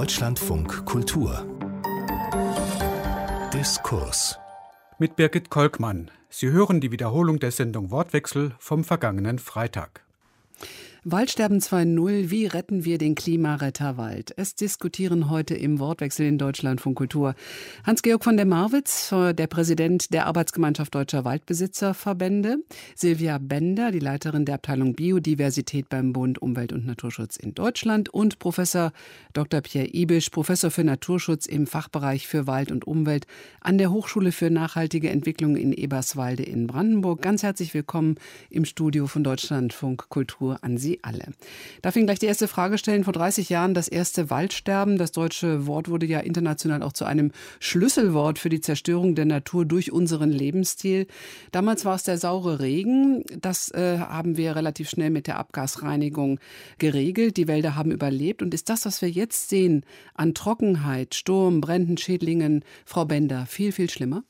Deutschlandfunk Kultur Diskurs mit Birgit Kolkmann. Sie hören die Wiederholung der Sendung Wortwechsel vom vergangenen Freitag. Waldsterben 2.0, wie retten wir den Klimaretter Wald? Es diskutieren heute im Wortwechsel in Deutschland von Kultur Hans-Georg von der Marwitz, der Präsident der Arbeitsgemeinschaft Deutscher Waldbesitzerverbände, Silvia Bender, die Leiterin der Abteilung Biodiversität beim Bund Umwelt und Naturschutz in Deutschland und Professor Dr. Pierre Ibisch, Professor für Naturschutz im Fachbereich für Wald und Umwelt an der Hochschule für nachhaltige Entwicklung in Eberswalde in Brandenburg. Ganz herzlich willkommen im Studio von Deutschlandfunk Kultur an Sie. Sie alle. Darf Ihnen gleich die erste Frage stellen. Vor 30 Jahren das erste Waldsterben. Das deutsche Wort wurde ja international auch zu einem Schlüsselwort für die Zerstörung der Natur durch unseren Lebensstil. Damals war es der saure Regen. Das äh, haben wir relativ schnell mit der Abgasreinigung geregelt. Die Wälder haben überlebt. Und ist das, was wir jetzt sehen an Trockenheit, Sturm, Bränden, Schädlingen, Frau Bender, viel, viel schlimmer?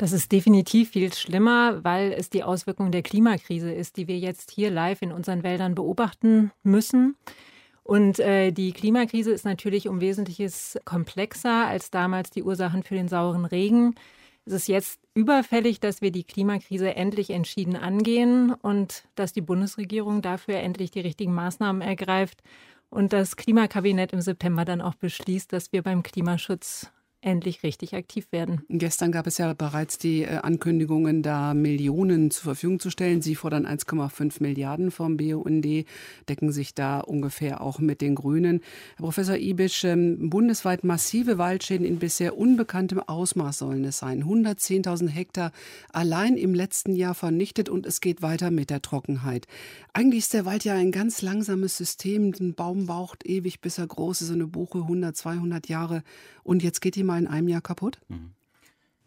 Das ist definitiv viel schlimmer, weil es die Auswirkung der Klimakrise ist, die wir jetzt hier live in unseren Wäldern beobachten müssen. Und äh, die Klimakrise ist natürlich um Wesentliches komplexer als damals die Ursachen für den sauren Regen. Es ist jetzt überfällig, dass wir die Klimakrise endlich entschieden angehen und dass die Bundesregierung dafür endlich die richtigen Maßnahmen ergreift und das Klimakabinett im September dann auch beschließt, dass wir beim Klimaschutz endlich richtig aktiv werden. Gestern gab es ja bereits die äh, Ankündigungen, da Millionen zur Verfügung zu stellen. Sie fordern 1,5 Milliarden vom BUND, decken sich da ungefähr auch mit den Grünen. Herr Professor Ibisch, ähm, bundesweit massive Waldschäden in bisher unbekanntem Ausmaß sollen es sein. 110.000 Hektar allein im letzten Jahr vernichtet und es geht weiter mit der Trockenheit. Eigentlich ist der Wald ja ein ganz langsames System. Ein Baum braucht ewig, bis er groß ist, eine Buche 100, 200 Jahre. Und jetzt geht die mal in einem Jahr kaputt? Mhm.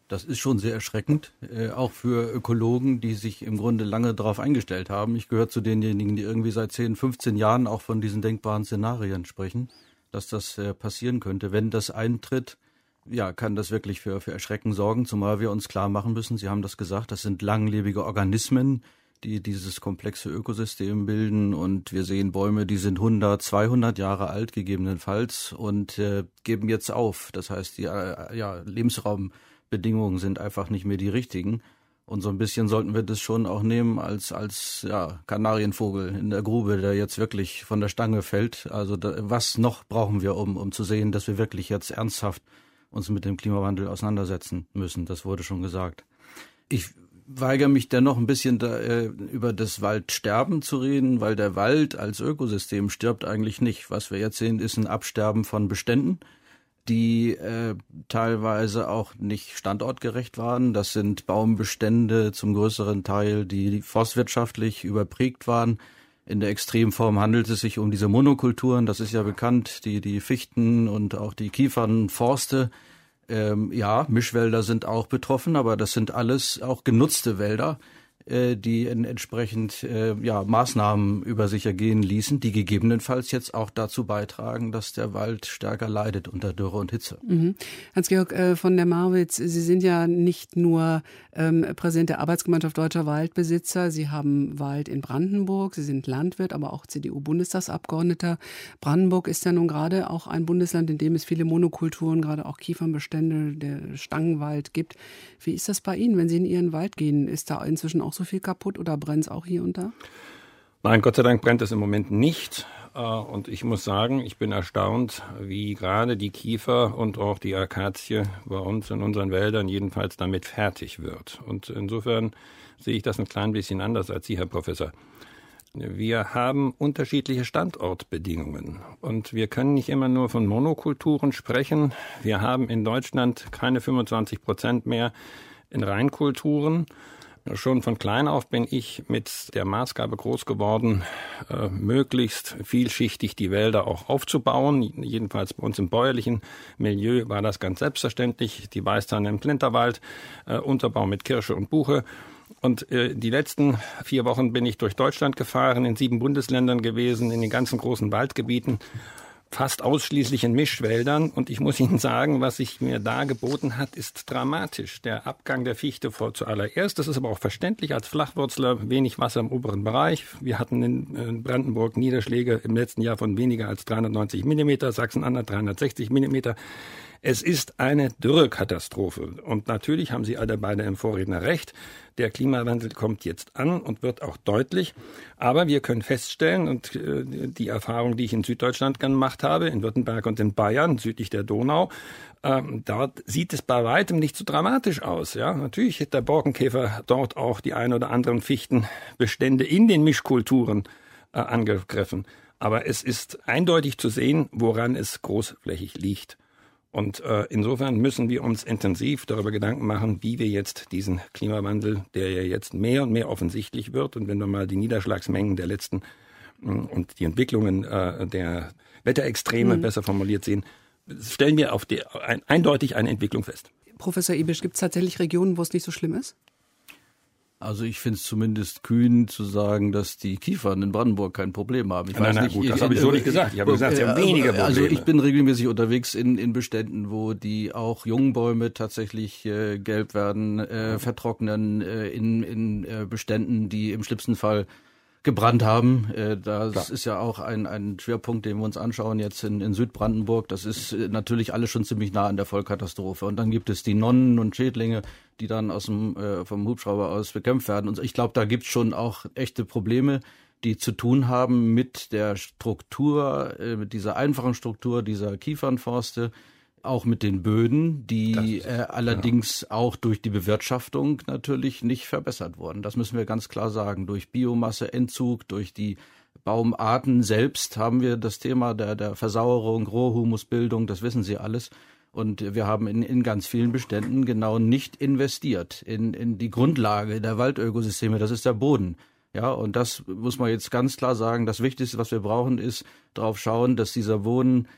Das ist schon sehr erschreckend, äh, auch für Ökologen, die sich im Grunde lange darauf eingestellt haben. Ich gehöre zu denjenigen, die irgendwie seit 10, 15 Jahren auch von diesen denkbaren Szenarien sprechen, dass das äh, passieren könnte. Wenn das eintritt, ja, kann das wirklich für, für Erschrecken sorgen, zumal wir uns klar machen müssen, Sie haben das gesagt, das sind langlebige Organismen, die dieses komplexe Ökosystem bilden. Und wir sehen Bäume, die sind 100, 200 Jahre alt gegebenenfalls und äh, geben jetzt auf. Das heißt, die äh, ja, Lebensraumbedingungen sind einfach nicht mehr die richtigen. Und so ein bisschen sollten wir das schon auch nehmen als, als ja, Kanarienvogel in der Grube, der jetzt wirklich von der Stange fällt. Also da, was noch brauchen wir, um, um zu sehen, dass wir wirklich jetzt ernsthaft uns mit dem Klimawandel auseinandersetzen müssen. Das wurde schon gesagt. Ich weigere mich dennoch ein bisschen da, äh, über das Waldsterben zu reden, weil der Wald als Ökosystem stirbt eigentlich nicht. Was wir jetzt sehen, ist ein Absterben von Beständen, die äh, teilweise auch nicht standortgerecht waren. Das sind Baumbestände zum größeren Teil, die forstwirtschaftlich überprägt waren. In der Extremform handelt es sich um diese Monokulturen, das ist ja bekannt, die, die Fichten und auch die Kiefernforste, ähm, ja, Mischwälder sind auch betroffen, aber das sind alles auch genutzte Wälder. Äh, die entsprechend äh, ja, Maßnahmen über sich ergehen ließen, die gegebenenfalls jetzt auch dazu beitragen, dass der Wald stärker leidet unter Dürre und Hitze. Mhm. Hans-Georg äh, von der Marwitz, Sie sind ja nicht nur ähm, Präsident der Arbeitsgemeinschaft Deutscher Waldbesitzer, Sie haben Wald in Brandenburg, Sie sind Landwirt, aber auch CDU-Bundestagsabgeordneter. Brandenburg ist ja nun gerade auch ein Bundesland, in dem es viele Monokulturen, gerade auch Kiefernbestände, der Stangenwald gibt. Wie ist das bei Ihnen, wenn Sie in Ihren Wald gehen? Ist da inzwischen auch so viel kaputt oder brennt es auch hier und da? Nein, Gott sei Dank brennt es im Moment nicht. Äh, und ich muss sagen, ich bin erstaunt, wie gerade die Kiefer und auch die Akazie bei uns in unseren Wäldern jedenfalls damit fertig wird. Und insofern sehe ich das ein klein bisschen anders als Sie, Herr Professor. Wir haben unterschiedliche Standortbedingungen und wir können nicht immer nur von Monokulturen sprechen. Wir haben in Deutschland keine 25 Prozent mehr in Reinkulturen Schon von klein auf bin ich mit der Maßgabe groß geworden, äh, möglichst vielschichtig die Wälder auch aufzubauen. Jedenfalls bei uns im bäuerlichen Milieu war das ganz selbstverständlich. Die Weißtanne im Klinterwald, äh, Unterbau mit Kirsche und Buche. Und äh, die letzten vier Wochen bin ich durch Deutschland gefahren, in sieben Bundesländern gewesen, in den ganzen großen Waldgebieten fast ausschließlich in Mischwäldern. Und ich muss Ihnen sagen, was sich mir da geboten hat, ist dramatisch. Der Abgang der Fichte vor zuallererst. Das ist aber auch verständlich als Flachwurzler. Wenig Wasser im oberen Bereich. Wir hatten in Brandenburg Niederschläge im letzten Jahr von weniger als 390 Millimeter, Sachsen-Anhalt 360 Millimeter. Es ist eine Dürrekatastrophe. Und natürlich haben Sie alle beide im Vorredner recht. Der Klimawandel kommt jetzt an und wird auch deutlich. Aber wir können feststellen, und äh, die Erfahrung, die ich in Süddeutschland gemacht habe, in Württemberg und in Bayern, südlich der Donau, ähm, dort sieht es bei weitem nicht so dramatisch aus. Ja, natürlich hat der Borkenkäfer dort auch die ein oder anderen Fichtenbestände in den Mischkulturen äh, angegriffen. Aber es ist eindeutig zu sehen, woran es großflächig liegt. Und äh, insofern müssen wir uns intensiv darüber Gedanken machen, wie wir jetzt diesen Klimawandel, der ja jetzt mehr und mehr offensichtlich wird, und wenn wir mal die Niederschlagsmengen der letzten äh, und die Entwicklungen äh, der Wetterextreme mhm. besser formuliert sehen, stellen wir auf die, ein, eindeutig eine Entwicklung fest. Professor Ibisch, gibt es tatsächlich Regionen, wo es nicht so schlimm ist? Also ich finde es zumindest kühn zu sagen, dass die Kiefern in Brandenburg kein Problem haben. Ich nein, nein, nicht, gut, das habe ich so nicht gesagt. Ich habe gesagt, sie haben weniger Probleme. Also ich bin regelmäßig unterwegs in, in Beständen, wo die auch jungen Bäume tatsächlich äh, gelb werden, äh, vertrocknen, äh, in, in äh, Beständen, die im schlimmsten Fall gebrannt haben. Äh, das Klar. ist ja auch ein, ein Schwerpunkt, den wir uns anschauen jetzt in, in Südbrandenburg. Das ist äh, natürlich alles schon ziemlich nah an der Vollkatastrophe. Und dann gibt es die Nonnen und Schädlinge, die dann aus dem, äh, vom Hubschrauber aus bekämpft werden. Und ich glaube, da gibt's schon auch echte Probleme die zu tun haben mit der Struktur, äh, mit dieser einfachen Struktur dieser Kiefernforste, auch mit den Böden, die ist, äh, allerdings ja. auch durch die Bewirtschaftung natürlich nicht verbessert wurden. Das müssen wir ganz klar sagen. Durch Biomasseentzug, durch die Baumarten selbst haben wir das Thema der, der Versauerung, Rohhumusbildung, das wissen Sie alles. Und wir haben in, in ganz vielen Beständen genau nicht investiert in, in die Grundlage der Waldökosysteme, das ist der Boden. Ja, und das muss man jetzt ganz klar sagen. Das Wichtigste, was wir brauchen, ist darauf schauen, dass dieser Boden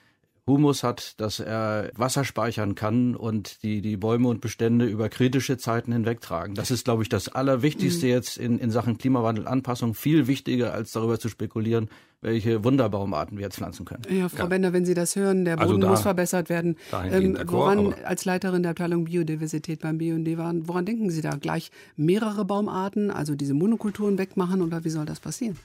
Humus hat, dass er Wasser speichern kann und die, die Bäume und Bestände über kritische Zeiten hinwegtragen. Das ist, glaube ich, das Allerwichtigste mhm. jetzt in, in Sachen Klimawandelanpassung. Viel wichtiger, als darüber zu spekulieren, welche Wunderbaumarten wir jetzt pflanzen können. Ja, Frau ja. Bender, wenn Sie das hören, der also Boden also da, muss verbessert werden. Ähm, woran, als Leiterin der Abteilung Biodiversität beim BUND waren, woran denken Sie da? Gleich mehrere Baumarten, also diese Monokulturen wegmachen oder wie soll das passieren?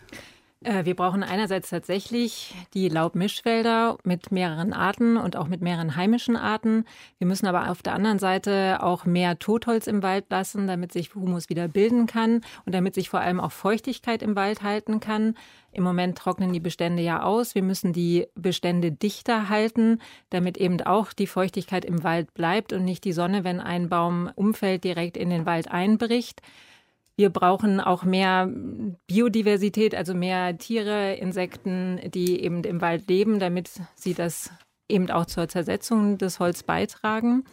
Äh, wir brauchen einerseits tatsächlich die Laubmischwälder mit mehreren Arten und auch mit mehreren heimischen Arten. Wir müssen aber auf der anderen Seite auch mehr Totholz im Wald lassen, damit sich Humus wieder bilden kann und damit sich vor allem auch Feuchtigkeit im Wald halten kann. Im Moment trocknen die Bestände ja aus. Wir müssen die Bestände dichter halten, damit eben auch die Feuchtigkeit im Wald bleibt und nicht die Sonne, wenn ein Baum umfällt, direkt in den Wald einbricht. Wir brauchen auch mehr Biodiversität, also mehr Tiere, Insekten, die eben im Wald leben, damit sie das eben auch zur Zersetzung des Holz beitragen.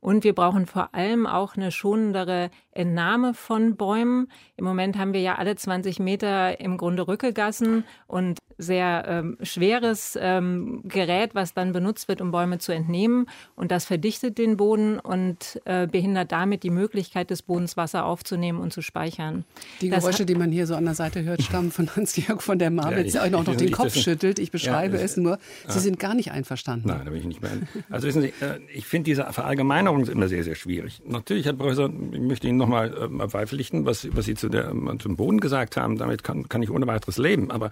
Und wir brauchen vor allem auch eine schonendere Entnahme von Bäumen. Im Moment haben wir ja alle 20 Meter im Grunde Rückegassen und sehr ähm, schweres ähm, Gerät, was dann benutzt wird, um Bäume zu entnehmen. Und das verdichtet den Boden und äh, behindert damit die Möglichkeit des Bodens, Wasser aufzunehmen und zu speichern. Die Geräusche, die man hier so an der Seite hört, stammen von Hans-Georg von der Marwitz, ja, der auch noch den Kopf schüttelt. Ich beschreibe ja, es nur. Sie ja. sind gar nicht einverstanden. Nein, da bin ich nicht mehr. Also wissen Sie, äh, ich finde diese Verallgemeinerung immer sehr, sehr schwierig. Natürlich, Herr Professor, ich möchte Ihnen noch nochmal äh, beipflichten, was, was Sie zu der, zum Boden gesagt haben. Damit kann, kann ich ohne weiteres leben. Aber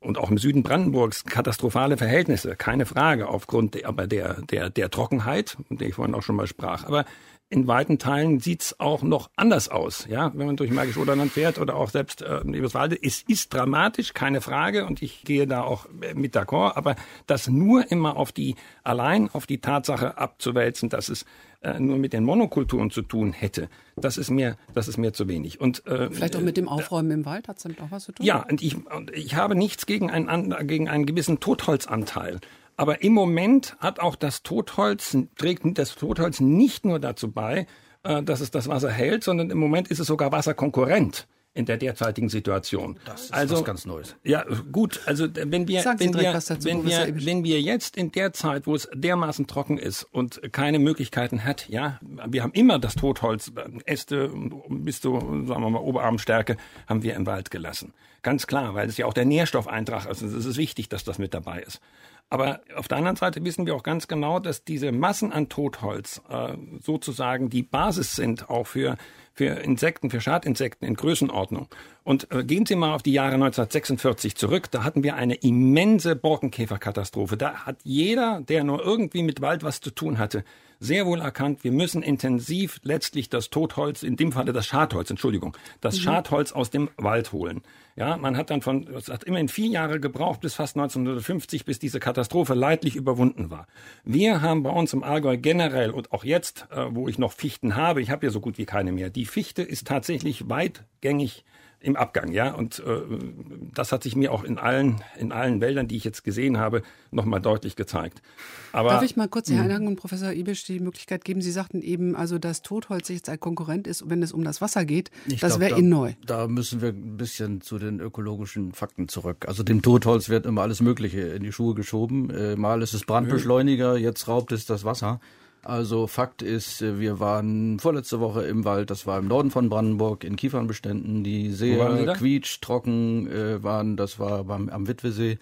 und auch im Süden Brandenburgs katastrophale Verhältnisse, keine Frage, aufgrund der, aber der, der, der Trockenheit, von der ich vorhin auch schon mal sprach. Aber in weiten Teilen sieht's auch noch anders aus. Ja, wenn man durch Magisch Oderland fährt oder auch selbst äh, Eberswalde, es ist dramatisch, keine Frage, und ich gehe da auch mit d'accord. Aber das nur immer auf die allein auf die Tatsache abzuwälzen, dass es äh, nur mit den Monokulturen zu tun hätte, das ist mir das ist mir zu wenig. Und äh, vielleicht auch mit dem Aufräumen äh, im Wald hat es damit auch was zu tun. Ja, und ich und ich habe nichts gegen einen gegen einen gewissen Totholzanteil. Aber im Moment hat auch das Totholz, trägt das Totholz nicht nur dazu bei, äh, dass es das Wasser hält, sondern im Moment ist es sogar Wasserkonkurrent. In der derzeitigen Situation. Das ist also, was ganz Neues. Ja, gut. Also wenn wir, Sagen wenn direkt wir, dazu, wenn wir, wenn wir jetzt in der Zeit, wo es dermaßen trocken ist und keine Möglichkeiten hat, ja, wir haben immer das Totholz, Äste bis zu, sagen wir mal, Oberarmstärke, haben wir im Wald gelassen. Ganz klar, weil es ja auch der Nährstoffeintrag ist. Also es ist wichtig, dass das mit dabei ist. Aber auf der anderen Seite wissen wir auch ganz genau, dass diese Massen an Totholz äh, sozusagen die Basis sind auch für, für Insekten, für Schadinsekten in Größenordnung. Und äh, gehen Sie mal auf die Jahre 1946 zurück. Da hatten wir eine immense Borkenkäferkatastrophe. Da hat jeder, der nur irgendwie mit Wald was zu tun hatte, sehr wohl erkannt, wir müssen intensiv letztlich das Totholz, in dem Falle das Schadholz, Entschuldigung, das Schadholz aus dem Wald holen. Ja, man hat dann von, es hat immerhin vier Jahre gebraucht, bis fast 1950, bis diese Katastrophe leidlich überwunden war. Wir haben bei uns im Allgäu generell und auch jetzt, äh, wo ich noch Fichten habe, ich habe ja so gut wie keine mehr, die Fichte ist tatsächlich weitgängig im Abgang, ja. Und äh, das hat sich mir auch in allen, in allen Wäldern, die ich jetzt gesehen habe, nochmal deutlich gezeigt. Aber Darf ich mal kurz hier einhaken und Professor Ibisch die Möglichkeit geben? Sie sagten eben, also dass Totholz jetzt ein Konkurrent ist, wenn es um das Wasser geht. Ich das wäre da- Ihnen neu. Da müssen wir ein bisschen zu den ökologischen Fakten zurück. Also dem Totholz wird immer alles Mögliche in die Schuhe geschoben. Äh, Mal ist es Brandbeschleuniger, jetzt raubt es das Wasser. Also Fakt ist, äh, wir waren vorletzte Woche im Wald, das war im Norden von Brandenburg, in Kiefernbeständen, die sehr quietschtrocken äh, waren. Das war beim, am Witwesee.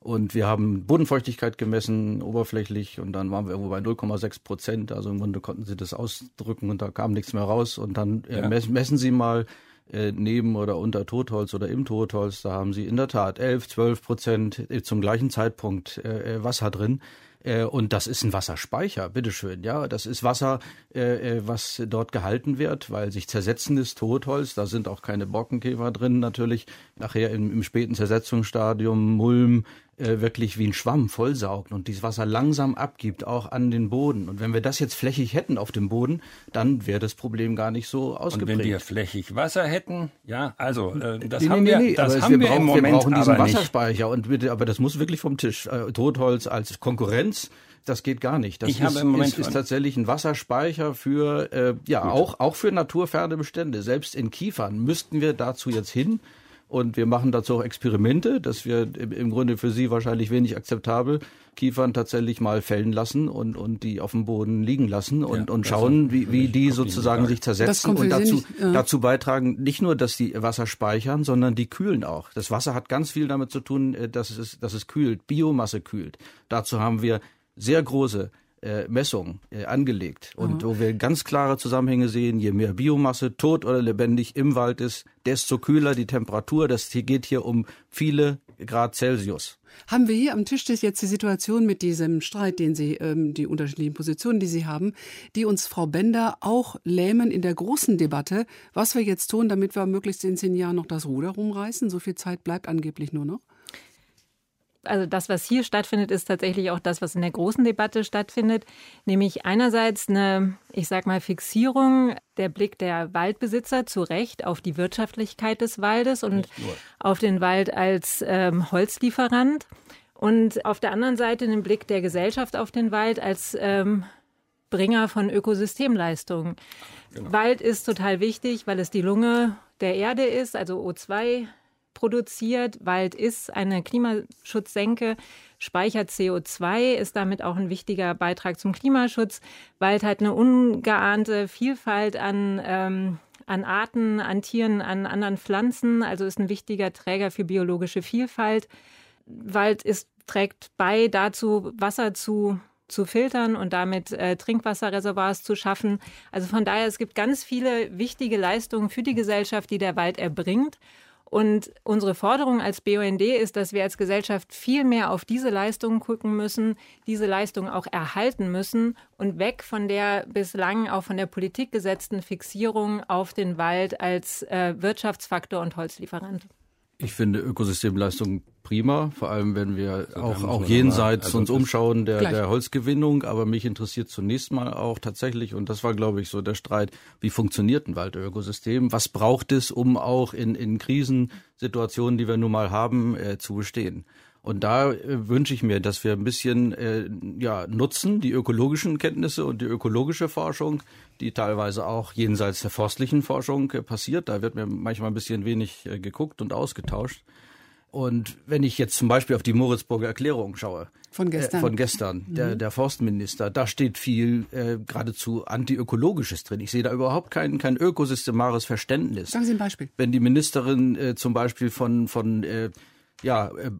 Und wir haben Bodenfeuchtigkeit gemessen, oberflächlich, und dann waren wir irgendwo bei 0,6 Prozent. Also im Grunde konnten sie das ausdrücken und da kam nichts mehr raus. Und dann äh, Ja. messen, messen sie mal äh, neben oder unter Totholz oder im Totholz. Da haben sie in der Tat 11, 12 Prozent äh, zum gleichen Zeitpunkt äh, äh, Wasser drin. Äh, Und das ist ein Wasserspeicher, bitteschön, ja. Das ist Wasser, äh, äh, was dort gehalten wird, weil sich zersetzendes Totholz, da sind auch keine Borkenkäfer drin natürlich, nachher im, im späten Zersetzungsstadium Mulm äh, wirklich wie ein Schwamm vollsaugt und dieses Wasser langsam abgibt, auch an den Boden. Und wenn wir das jetzt flächig hätten auf dem Boden, dann wäre das Problem gar nicht so und ausgeprägt. wenn wir flächig Wasser hätten, ja, also äh, das Nee, haben nee, wir, nee, das haben wir, wir, brauchen, im Moment wir brauchen diesen. Wasserspeicher und bitte, aber das muss wirklich vom Tisch. Äh, Totholz als Konkurrenz, das geht gar nicht. Das Ich ist, habe im Moment ist, ist tatsächlich ein Wasserspeicher für äh, ja auch auch für naturferne Bestände. Selbst in Kiefern müssten wir dazu jetzt hin. Und wir machen dazu auch Experimente, dass wir im, Grunde für Sie wahrscheinlich wenig akzeptabel Kiefern tatsächlich mal fällen lassen und, und die auf dem Boden liegen lassen und, Ja, und schauen, wie, wie die sozusagen sich zersetzen und dazu, nicht, ja. dazu beitragen, nicht nur, dass die Wasser speichern, sondern die kühlen auch. Das Wasser hat ganz viel damit zu tun, äh, dass es, dass es kühlt, Biomasse kühlt. Dazu haben wir sehr große äh, Messungen äh, angelegt und wo wir ganz klare Zusammenhänge sehen, je mehr Biomasse, tot oder lebendig, im Wald ist, desto kühler die Temperatur. Das hier geht hier um viele Grad Celsius. Haben wir hier am Tisch das jetzt die Situation mit diesem Streit, den Sie, ähm, die unterschiedlichen Positionen, die Sie haben, die uns Frau Bender auch lähmen in der großen Debatte, was wir jetzt tun, damit wir möglichst in zehn Jahren noch das Ruder rumreißen? So viel Zeit bleibt angeblich nur noch. Also das, was hier stattfindet, ist tatsächlich auch das, was in der großen Debatte stattfindet, nämlich einerseits eine, ich sag mal, Fixierung der Blick der Waldbesitzer zu Recht auf die Wirtschaftlichkeit des Waldes und auf den Wald als ähm, Holzlieferant. Und auf der anderen Seite den Blick der Gesellschaft auf den Wald als ähm, Bringer von Ökosystemleistungen. Wald ist total wichtig, weil es die Lunge der Erde ist, also O2 produziert. Wald ist eine Klimaschutzsenke, speichert CO2, ist damit auch ein wichtiger Beitrag zum Klimaschutz. Wald hat eine ungeahnte Vielfalt an, ähm, an Arten, an Tieren, an anderen Pflanzen, also ist ein wichtiger Träger für biologische Vielfalt. Wald ist, trägt bei dazu, Wasser zu zu filtern und damit äh, Trinkwasserreservoirs zu schaffen. Also von daher, es gibt ganz viele wichtige Leistungen für die Gesellschaft, die der Wald erbringt. Und unsere Forderung als BUND ist, dass wir als Gesellschaft viel mehr auf diese Leistungen gucken müssen, diese Leistungen auch erhalten müssen und weg von der bislang auch von der Politik gesetzten Fixierung auf den Wald als äh, Wirtschaftsfaktor und Holzlieferant. Ich finde Ökosystemleistung prima, vor allem wenn wir da auch, auch jenseits also uns umschauen der, Gleich. der Holzgewinnung. Aber mich interessiert zunächst mal auch tatsächlich, und das war, glaube ich, so der Streit, wie funktioniert ein Waldökosystem? Was braucht es, um auch in, in Krisensituationen, die wir nun mal haben, äh, zu bestehen? Und da äh, wünsche ich mir, dass wir ein bisschen äh, ja, nutzen, die ökologischen Kenntnisse und die ökologische Forschung, die teilweise auch jenseits der forstlichen Forschung äh, passiert. Da wird mir manchmal ein bisschen wenig äh, geguckt und ausgetauscht. Und wenn ich jetzt zum Beispiel auf die Moritzburger Erklärung schaue, von gestern, äh, von gestern mhm. der, der Forstminister, da steht viel äh, geradezu antiökologisches drin. Ich sehe da überhaupt kein, kein ökosystemares Verständnis. Sagen Sie ein Beispiel. Wenn die Ministerin äh, zum Beispiel von, von äh, ja, äh,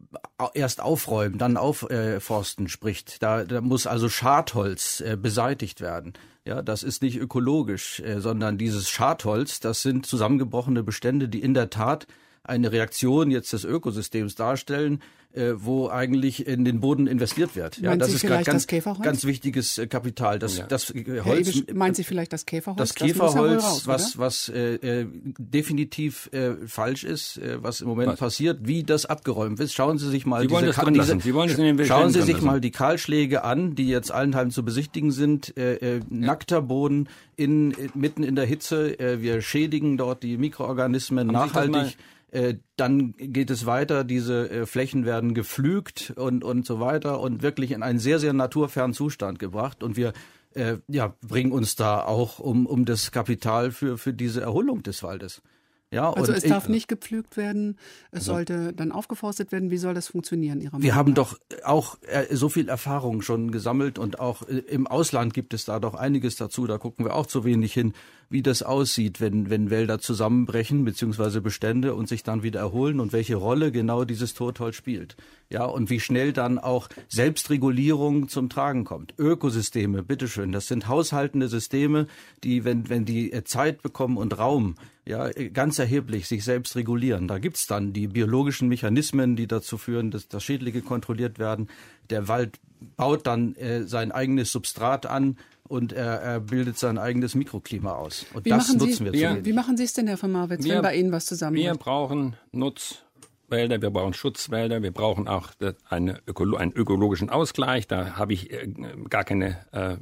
erst aufräumen, dann aufforsten spricht. Da, da muss also Schadholz äh, beseitigt werden. Ja, das ist nicht ökologisch, äh, sondern dieses Schadholz, das sind zusammengebrochene Bestände, die in der Tat eine Reaktion jetzt des Ökosystems darstellen, äh, wo eigentlich in den Boden investiert wird. Ja, das Sie ist gerade ganz, ganz wichtiges äh, Kapital. Das, ja. das äh, Holz. Ebisch, meinen Sie vielleicht das Käferholz? Das Käferholz, das raus, was, was äh, äh, definitiv äh, falsch ist, äh, was im Moment was? passiert, wie das abgeräumt ist. Schauen Sie sich mal Sie diese, wollen diese, Sie wollen in den Schauen Sie sich mal die Kahlschläge an, die jetzt allenthalben zu besichtigen sind. Äh, äh, nackter Boden in, mitten in der Hitze. Äh, wir schädigen dort die Mikroorganismen Haben nachhaltig. Äh, dann geht es weiter, diese äh, Flächen werden gepflügt und, und so weiter und wirklich in einen sehr, sehr naturfernen Zustand gebracht. Und wir äh, ja, bringen uns da auch um, um das Kapital für, für diese Erholung des Waldes. Ja, also es darf nicht gepflügt werden, es also sollte dann aufgeforstet werden. Wie soll das funktionieren, Ihrer Meinung Wir haben doch auch äh, so viel Erfahrung schon gesammelt und auch im Ausland gibt es da doch einiges dazu. Da gucken wir auch zu wenig hin, wie das aussieht, wenn, wenn Wälder zusammenbrechen, beziehungsweise Bestände und sich dann wieder erholen und welche Rolle genau dieses Totholz spielt. Ja, und wie schnell dann auch Selbstregulierung zum Tragen kommt. Ökosysteme, bitteschön, das sind haushaltende Systeme, die, wenn, wenn die äh, Zeit bekommen und Raum, ja, ganz erheblich sich selbst regulieren. Da gibt's dann die biologischen Mechanismen, die dazu führen, dass, dass Schädlinge kontrolliert werden. Der Wald baut dann äh, sein eigenes Substrat an und er, er, bildet sein eigenes Mikroklima aus. Und wie das nutzen Sie, wir zu Wie machen Sie es denn, Herr von Marwitz, wenn bei Ihnen was zusammen Wir brauchen Nutzwälder, wir brauchen Schutzwälder, wir brauchen auch eine Ökolo einen ökologischen Ausgleich. Da habe ich äh, gar keine, äh,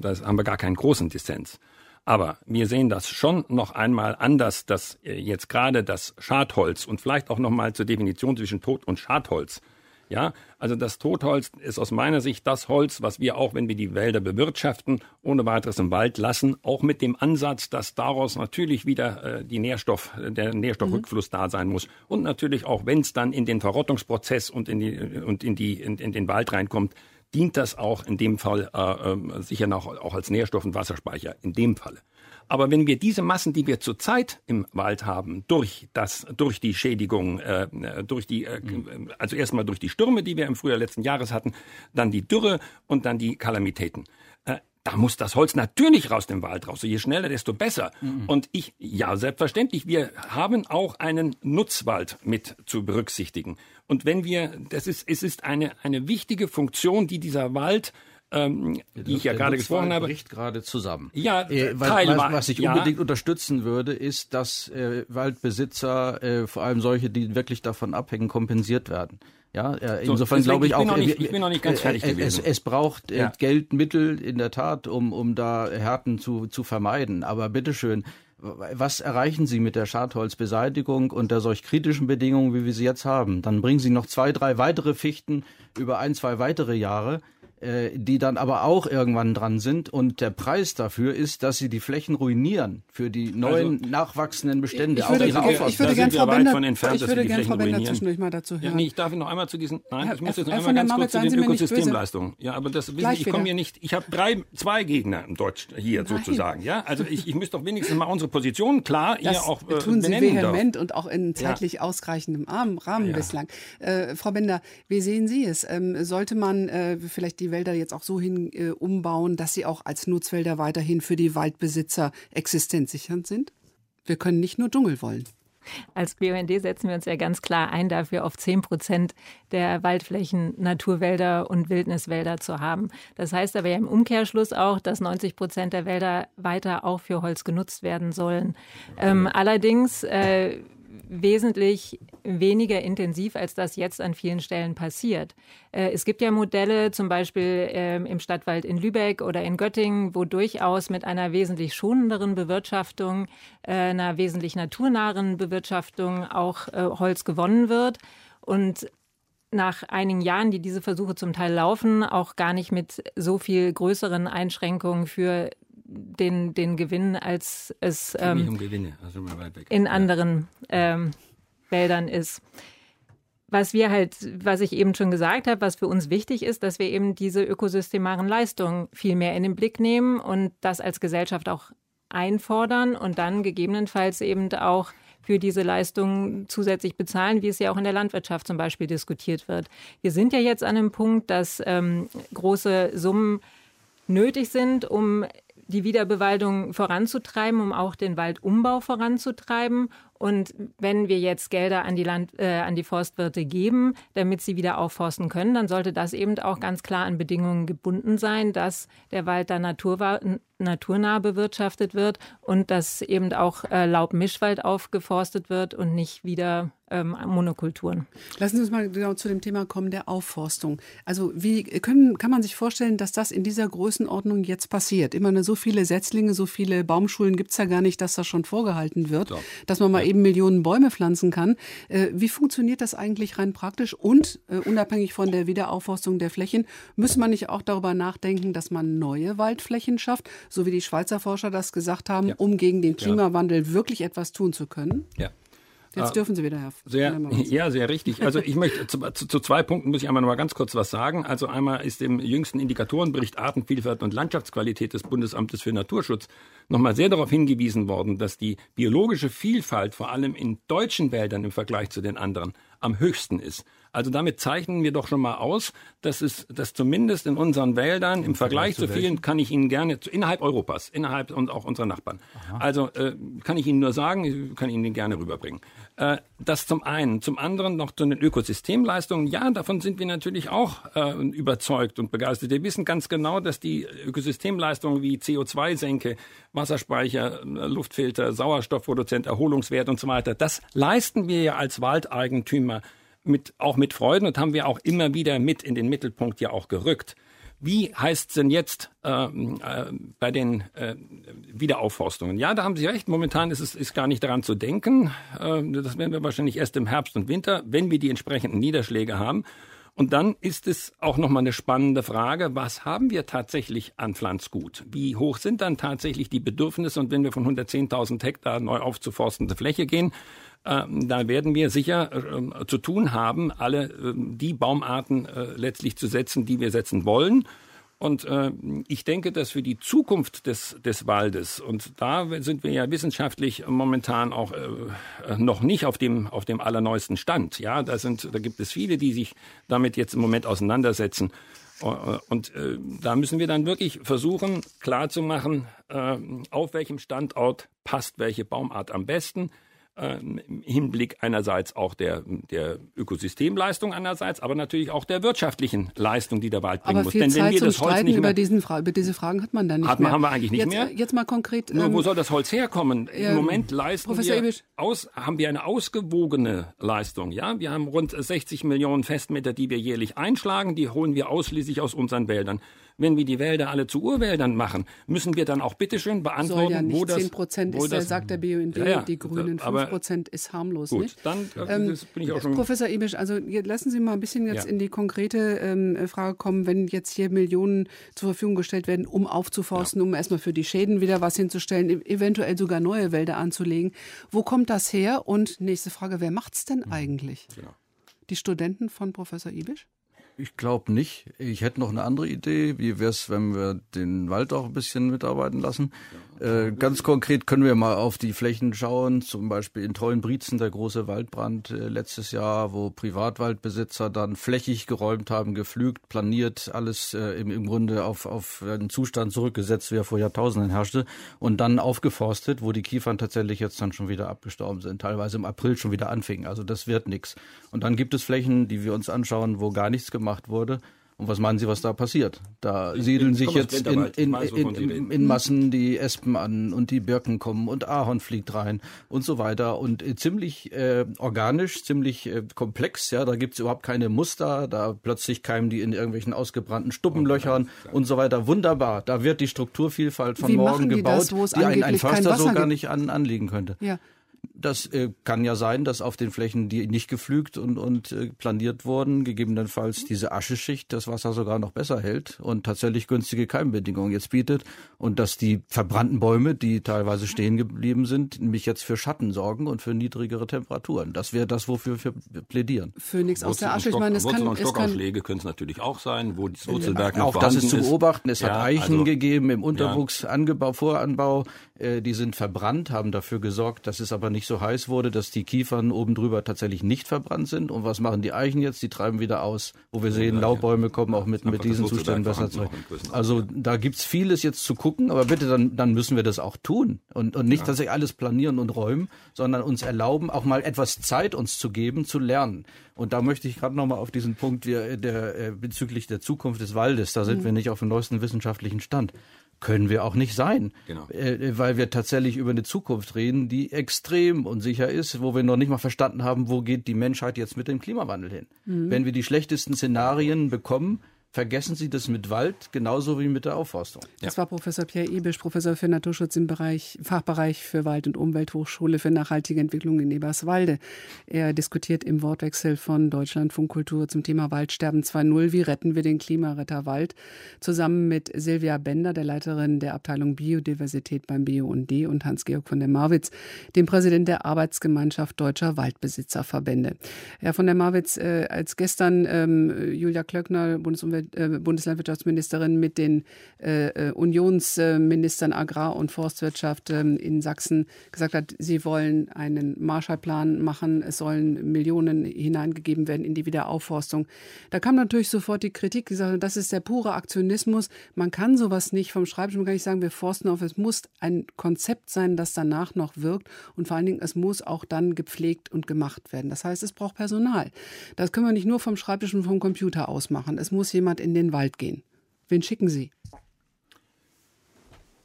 da haben wir gar keinen großen Dissens. Aber wir sehen das schon noch einmal anders, dass äh, jetzt gerade das Schadholz und vielleicht auch noch mal zur Definition zwischen Tod und Schadholz. Ja, also das Totholz ist aus meiner Sicht das Holz, was wir auch, wenn wir die Wälder bewirtschaften, ohne weiteres im Wald lassen, auch mit dem Ansatz, dass daraus natürlich wieder äh, die Nährstoff, der Nährstoffrückfluss mhm. da sein muss und natürlich auch, wenn es dann in den Verrottungsprozess und in die und in die in, in den Wald reinkommt, dient das auch in dem Fall äh, äh, sicher noch auch als Nährstoff- und Wasserspeicher in dem Falle. Aber wenn wir diese Massen, die wir zurzeit im Wald haben, durch das, durch die Schädigung, äh, durch die, äh, also erstmal durch die Stürme, die wir im Frühjahr letzten Jahres hatten, dann die Dürre und dann die Kalamitäten, äh, da muss das Holz natürlich raus dem Wald raus. Je schneller, desto besser. Mhm. Und ich, ja, selbstverständlich, wir haben auch einen Nutzwald mit zu berücksichtigen. Und wenn wir, das ist, es ist eine, eine wichtige Funktion, die dieser Wald ähm, die ich ja gerade gesprochen habe. bricht gerade zusammen. Ja, äh, was, was, was ich ja. unbedingt unterstützen würde, ist, dass äh, Waldbesitzer, äh, vor allem solche, die wirklich davon abhängen, kompensiert werden. Ja, äh, insofern so, glaube ich, ich auch, nicht, ich bin noch nicht ganz fertig äh, gewesen. Es, es braucht äh, ja. Geld, Mittel in der Tat, um, um da Härten zu, zu vermeiden. Aber bitteschön, was erreichen Sie mit der Schadholzbeseitigung unter solch kritischen Bedingungen, wie wir sie jetzt haben? Dann bringen Sie noch zwei, drei weitere Fichten über ein, zwei weitere Jahre. Äh, die dann aber auch irgendwann dran sind. Und der Preis dafür ist, dass sie die Flächen ruinieren für die neuen also, nachwachsenden Bestände. Ich würde, ich, ich würde gerne Frau Bender, entfernt, ich würde gerne Frau Bender zwischendurch mal dazu hören. Ja, nee, ich darf noch einmal zu diesen, nein, Herr, ich muss jetzt noch einmal ganz kurz zu den Ökosystemleistungen. Ja, aber das wissen Sie, ich komme hier nicht, ich habe drei, zwei Gegner im Deutsch hier nein. sozusagen. Ja, also ich, ich müsste doch wenigstens mal unsere Position klar das hier auch äh, tun Sie vehement darf. und auch in zeitlich ja. ausreichendem Rahmen ja. bislang. Äh, Frau Bender, wie sehen Sie es? Ähm, sollte man äh, vielleicht die die Wälder jetzt auch so hin äh, umbauen, dass sie auch als Nutzwälder weiterhin für die Waldbesitzer existenzsichernd sind? Wir können nicht nur Dschungel wollen. Als BUND setzen wir uns ja ganz klar ein, dafür auf 10 Prozent der Waldflächen Naturwälder und Wildniswälder zu haben. Das heißt aber ja im Umkehrschluss auch, dass 90 Prozent der Wälder weiter auch für Holz genutzt werden sollen. Ähm, allerdings äh, wesentlich weniger intensiv, als das jetzt an vielen Stellen passiert. Äh, es gibt ja Modelle, zum Beispiel ähm, im Stadtwald in Lübeck oder in Göttingen, wo durchaus mit einer wesentlich schonenderen Bewirtschaftung, äh, einer wesentlich naturnahen Bewirtschaftung auch äh, Holz gewonnen wird. Und nach einigen Jahren, die diese Versuche zum Teil laufen, auch gar nicht mit so viel größeren Einschränkungen für den, den Gewinn, als es ähm, um Gewinne, also in anderen ähm, Wäldern ist. Was wir halt, was ich eben schon gesagt habe, was für uns wichtig ist, dass wir eben diese ökosystemaren Leistungen viel mehr in den Blick nehmen und das als Gesellschaft auch einfordern und dann gegebenenfalls eben auch für diese Leistungen zusätzlich bezahlen, wie es ja auch in der Landwirtschaft zum Beispiel diskutiert wird. Wir sind ja jetzt an einem Punkt, dass ähm, große Summen nötig sind, um die Wiederbewaldung voranzutreiben, um auch den Waldumbau voranzutreiben. Und wenn wir jetzt Gelder an die, Land, äh, an die Forstwirte geben, damit sie wieder aufforsten können, dann sollte das eben auch ganz klar an Bedingungen gebunden sein, dass der Wald da naturwa naturnah bewirtschaftet wird und dass eben auch äh, Laubmischwald aufgeforstet wird und nicht wieder ähm, Monokulturen. Lassen Sie uns mal genau zu dem Thema kommen der Aufforstung. Also wie können, kann man sich vorstellen, dass das in dieser Größenordnung jetzt passiert? Immer so viele Setzlinge, so viele Baumschulen gibt es ja gar nicht, dass das schon vorgehalten wird, ja. dass man mal ja. eben Millionen Bäume pflanzen kann. Äh, wie funktioniert das eigentlich rein praktisch? Und äh, unabhängig von der Wiederaufforstung der Flächen, muss man nicht auch darüber nachdenken, dass man neue Waldflächen schafft, so wie die Schweizer Forscher das gesagt haben, ja. um gegen den Klimawandel wirklich etwas tun zu können? Ja. Jetzt dürfen Sie wieder, Herr. Sehr, ja, sehr richtig. Also ich möchte zu, zu, zu, zwei Punkten muss ich einmal noch mal ganz kurz was sagen. Also einmal ist im jüngsten Indikatorenbericht Artenvielfalt und Landschaftsqualität des Bundesamtes für Naturschutz nochmal sehr darauf hingewiesen worden, dass die biologische Vielfalt vor allem in deutschen Wäldern im Vergleich zu den anderen am höchsten ist. Also damit zeichnen wir doch schon mal aus, dass es, dass zumindest in unseren Wäldern im Vergleich, Vergleich zu, zu vielen kann ich Ihnen gerne innerhalb Europas, innerhalb und auch unserer Nachbarn. Aha. Also äh, kann ich Ihnen nur sagen, kann Ihnen den gerne rüberbringen. Äh, das zum einen, zum anderen noch zu den Ökosystemleistungen. Ja, davon sind wir natürlich auch äh, überzeugt und begeistert. Wir wissen ganz genau, dass die Ökosystemleistungen wie CO2-Senke, Wasserspeicher, Luftfilter, Sauerstoffproduzent, Erholungswert und so weiter, das leisten wir ja als Waldeigentümer mit, auch mit Freuden und haben wir auch immer wieder mit in den Mittelpunkt ja auch gerückt. Wie heißt es denn jetzt äh, äh, bei den äh, Wiederaufforstungen? Ja, da haben Sie recht. Momentan ist es ist gar nicht daran zu denken. Äh, das werden wir wahrscheinlich erst im Herbst und Winter, wenn wir die entsprechenden Niederschläge haben. Und dann ist es auch nochmal eine spannende Frage, was haben wir tatsächlich an Pflanzgut? Wie hoch sind dann tatsächlich die Bedürfnisse? Und wenn wir von 110.000 Hektar neu aufzuforstende Fläche gehen, ähm, da werden wir sicher äh, zu tun haben, alle äh, die Baumarten äh, letztlich zu setzen, die wir setzen wollen. Und ich denke, dass für die Zukunft des, des Waldes, und da sind wir ja wissenschaftlich momentan auch noch nicht auf dem, auf dem allerneuesten Stand. Ja, da, sind, da gibt es viele, die sich damit jetzt im Moment auseinandersetzen. Und da müssen wir dann wirklich versuchen, klarzumachen, auf welchem Standort passt welche Baumart am besten äh, im Hinblick einerseits auch der, der Ökosystemleistung einerseits, aber natürlich auch der wirtschaftlichen Leistung, die der Wald bringen aber muss. Viel Denn wenn Zeit wir das Holz nicht mehr, über, diesen Fra über diese Fragen hat man dann nicht hat, mehr. Haben wir eigentlich nicht jetzt, mehr. Jetzt mal konkret. Nur, ähm, wo soll das Holz herkommen? Im Moment leisten Professor wir aus, haben wir eine ausgewogene Leistung. Ja, wir haben rund 60 Millionen Festmeter, die wir jährlich einschlagen. Die holen wir ausschließlich aus unseren Wäldern wenn wir die Wälder alle zu Urwäldern machen, müssen wir dann auch bitteschön beantworten, Soll ja nicht wo das... 10 Prozent ist, das, sagt der BUND, ja, ja, die Grünen, 5 Prozent ist harmlos. Gut, nicht? dann äh, ähm, bin ich auch schon... Professor Ibisch, also lassen Sie mal ein bisschen jetzt ja. in die konkrete ähm, Frage kommen, wenn jetzt hier Millionen zur Verfügung gestellt werden, um aufzuforsten, um erstmal für die Schäden wieder was hinzustellen, e-, eventuell sogar neue Wälder anzulegen. Wo kommt das her? Und nächste Frage, wer macht es denn mhm. eigentlich? Genau. Die Studenten von Professor Ibisch? Ich glaube nicht. Ich hätte noch eine andere Idee. Wie wäre es, wenn wir den Wald auch ein bisschen mitarbeiten lassen? Äh, ganz konkret können wir mal auf die Flächen schauen, zum Beispiel in Treuenbrietzen, der große Waldbrand äh, letztes Jahr, wo Privatwaldbesitzer dann flächig geräumt haben, gepflügt, planiert, alles äh, im, im Grunde auf, auf einen Zustand zurückgesetzt, wie er vor Jahrtausenden herrschte, und dann aufgeforstet, wo die Kiefern tatsächlich jetzt dann schon wieder abgestorben sind, teilweise im April schon wieder anfingen. Also das wird nichts. Und dann gibt es Flächen, die wir uns anschauen, wo gar nichts gemacht gemacht wurde. Und was meinen Sie, was da passiert? Da ich, siedeln sich jetzt in, in, in, in, Massen die Espen an und die Birken kommen und Ahorn fliegt rein und so weiter. Und äh, ziemlich äh, organisch, ziemlich äh, komplex. Ja, Da gibt's überhaupt keine Muster. Da plötzlich keimen die in irgendwelchen ausgebrannten Stuppenlöchern okay, und so weiter. Wunderbar. Da wird die Strukturvielfalt von Wie morgen die gebaut, das, die ein, ein Förster so gar nicht an, anlegen könnte. Ja. Das äh, kann ja sein, dass auf den Flächen, die nicht gepflügt und, und äh, planiert wurden, gegebenenfalls diese Ascheschicht das Wasser sogar noch besser hält und tatsächlich günstige Keimbedingungen jetzt bietet und dass die verbrannten Bäume, die teilweise stehen geblieben sind, nämlich jetzt für Schatten sorgen und für niedrigere Temperaturen. Das wäre das, wofür wir plädieren. Für nichts aus der Asche. Ich meine, es Wurzel- kann, und Stockausschläge können es natürlich auch sein, wo das Wurzelwerk noch Auch das ist zu ist. beobachten. Es Ja, hat Eichen also- gegeben im Unterwuchsangebau, Voranbau. Äh, die sind verbrannt, haben dafür gesorgt, dass es aber nicht so heiß wurde, dass die Kiefern oben drüber tatsächlich nicht verbrannt sind. Und was machen die Eichen jetzt? Die treiben wieder aus, wo wir sehen, Laubbäume kommen auch mit, mit diesen Zuständen besser zurecht. in Also da gibt's vieles jetzt zu gucken, aber bitte, dann, dann müssen wir das auch tun. Und, und nicht, dass wir alles planieren und räumen, sondern uns erlauben, auch mal etwas Zeit uns zu geben, zu lernen. Und da möchte ich gerade nochmal auf diesen Punkt der, der, äh, bezüglich der Zukunft des Waldes, da sind wir nicht auf dem neuesten wissenschaftlichen Stand. Können wir auch nicht sein, Genau. äh, weil wir tatsächlich über eine Zukunft reden, die extrem unsicher ist, wo wir noch nicht mal verstanden haben, wo geht die Menschheit jetzt mit dem Klimawandel hin. Wenn wir die schlechtesten Szenarien bekommen, vergessen Sie das mit Wald genauso wie mit der Aufforstung. Das war Professor Pierre Ibisch, Professor für Naturschutz im Bereich, Fachbereich für Wald- und Umwelthochschule für nachhaltige Entwicklung in Eberswalde. Er diskutiert im Wortwechsel von Deutschlandfunk Kultur zum Thema Waldsterben 2.0. Wie retten wir den Klimaretter Wald? Zusammen mit Silvia Bender, der Leiterin der Abteilung Biodiversität beim BUND und Hans-Georg von der Marwitz, dem Präsident der Arbeitsgemeinschaft Deutscher Waldbesitzerverbände. Herr von der Marwitz, äh, als gestern ähm, Julia Klöckner, Bundesumwelt, Bundeslandwirtschaftsministerin, mit den äh, äh, Unionsministern Agrar- und Forstwirtschaft ähm, in Sachsen gesagt hat, sie wollen einen Marshallplan machen, es sollen Millionen hineingegeben werden in die Wiederaufforstung. Da kam natürlich sofort die Kritik, die sagte, das ist der pure Aktionismus. Man kann sowas nicht vom Schreibtisch, man kann nicht sagen, wir forsten auf. Es muss ein Konzept sein, das danach noch wirkt und vor allen Dingen, es muss auch dann gepflegt und gemacht werden. Das heißt, es braucht Personal. Das können wir nicht nur vom Schreibtisch und vom Computer aus machen. Es muss jemand in den Wald gehen. Wen schicken Sie?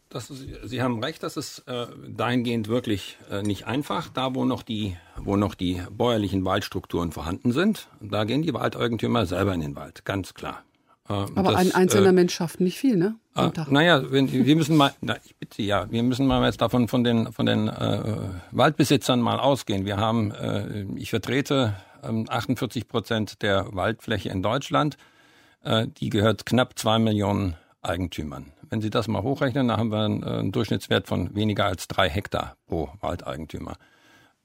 Das Sie haben recht, das ist äh, dahingehend wirklich äh, nicht einfach. Da, wo noch, die, wo noch die bäuerlichen Waldstrukturen vorhanden sind, da gehen die Waldeigentümer selber in den Wald, ganz klar. Äh, Aber das, ein einzelner äh, Mensch schafft nicht viel, ne? Äh, naja, wenn, wir müssen mal, na, ich bitte ja, wir müssen mal jetzt davon von den von den äh, Waldbesitzern mal ausgehen. Wir haben, äh, ich vertrete ähm, 48 Prozent der Waldfläche in Deutschland. Äh, die gehört knapp zwei Millionen Eigentümern. Wenn Sie das mal hochrechnen, dann haben wir einen, äh, einen Durchschnittswert von weniger als drei Hektar pro Waldeigentümer.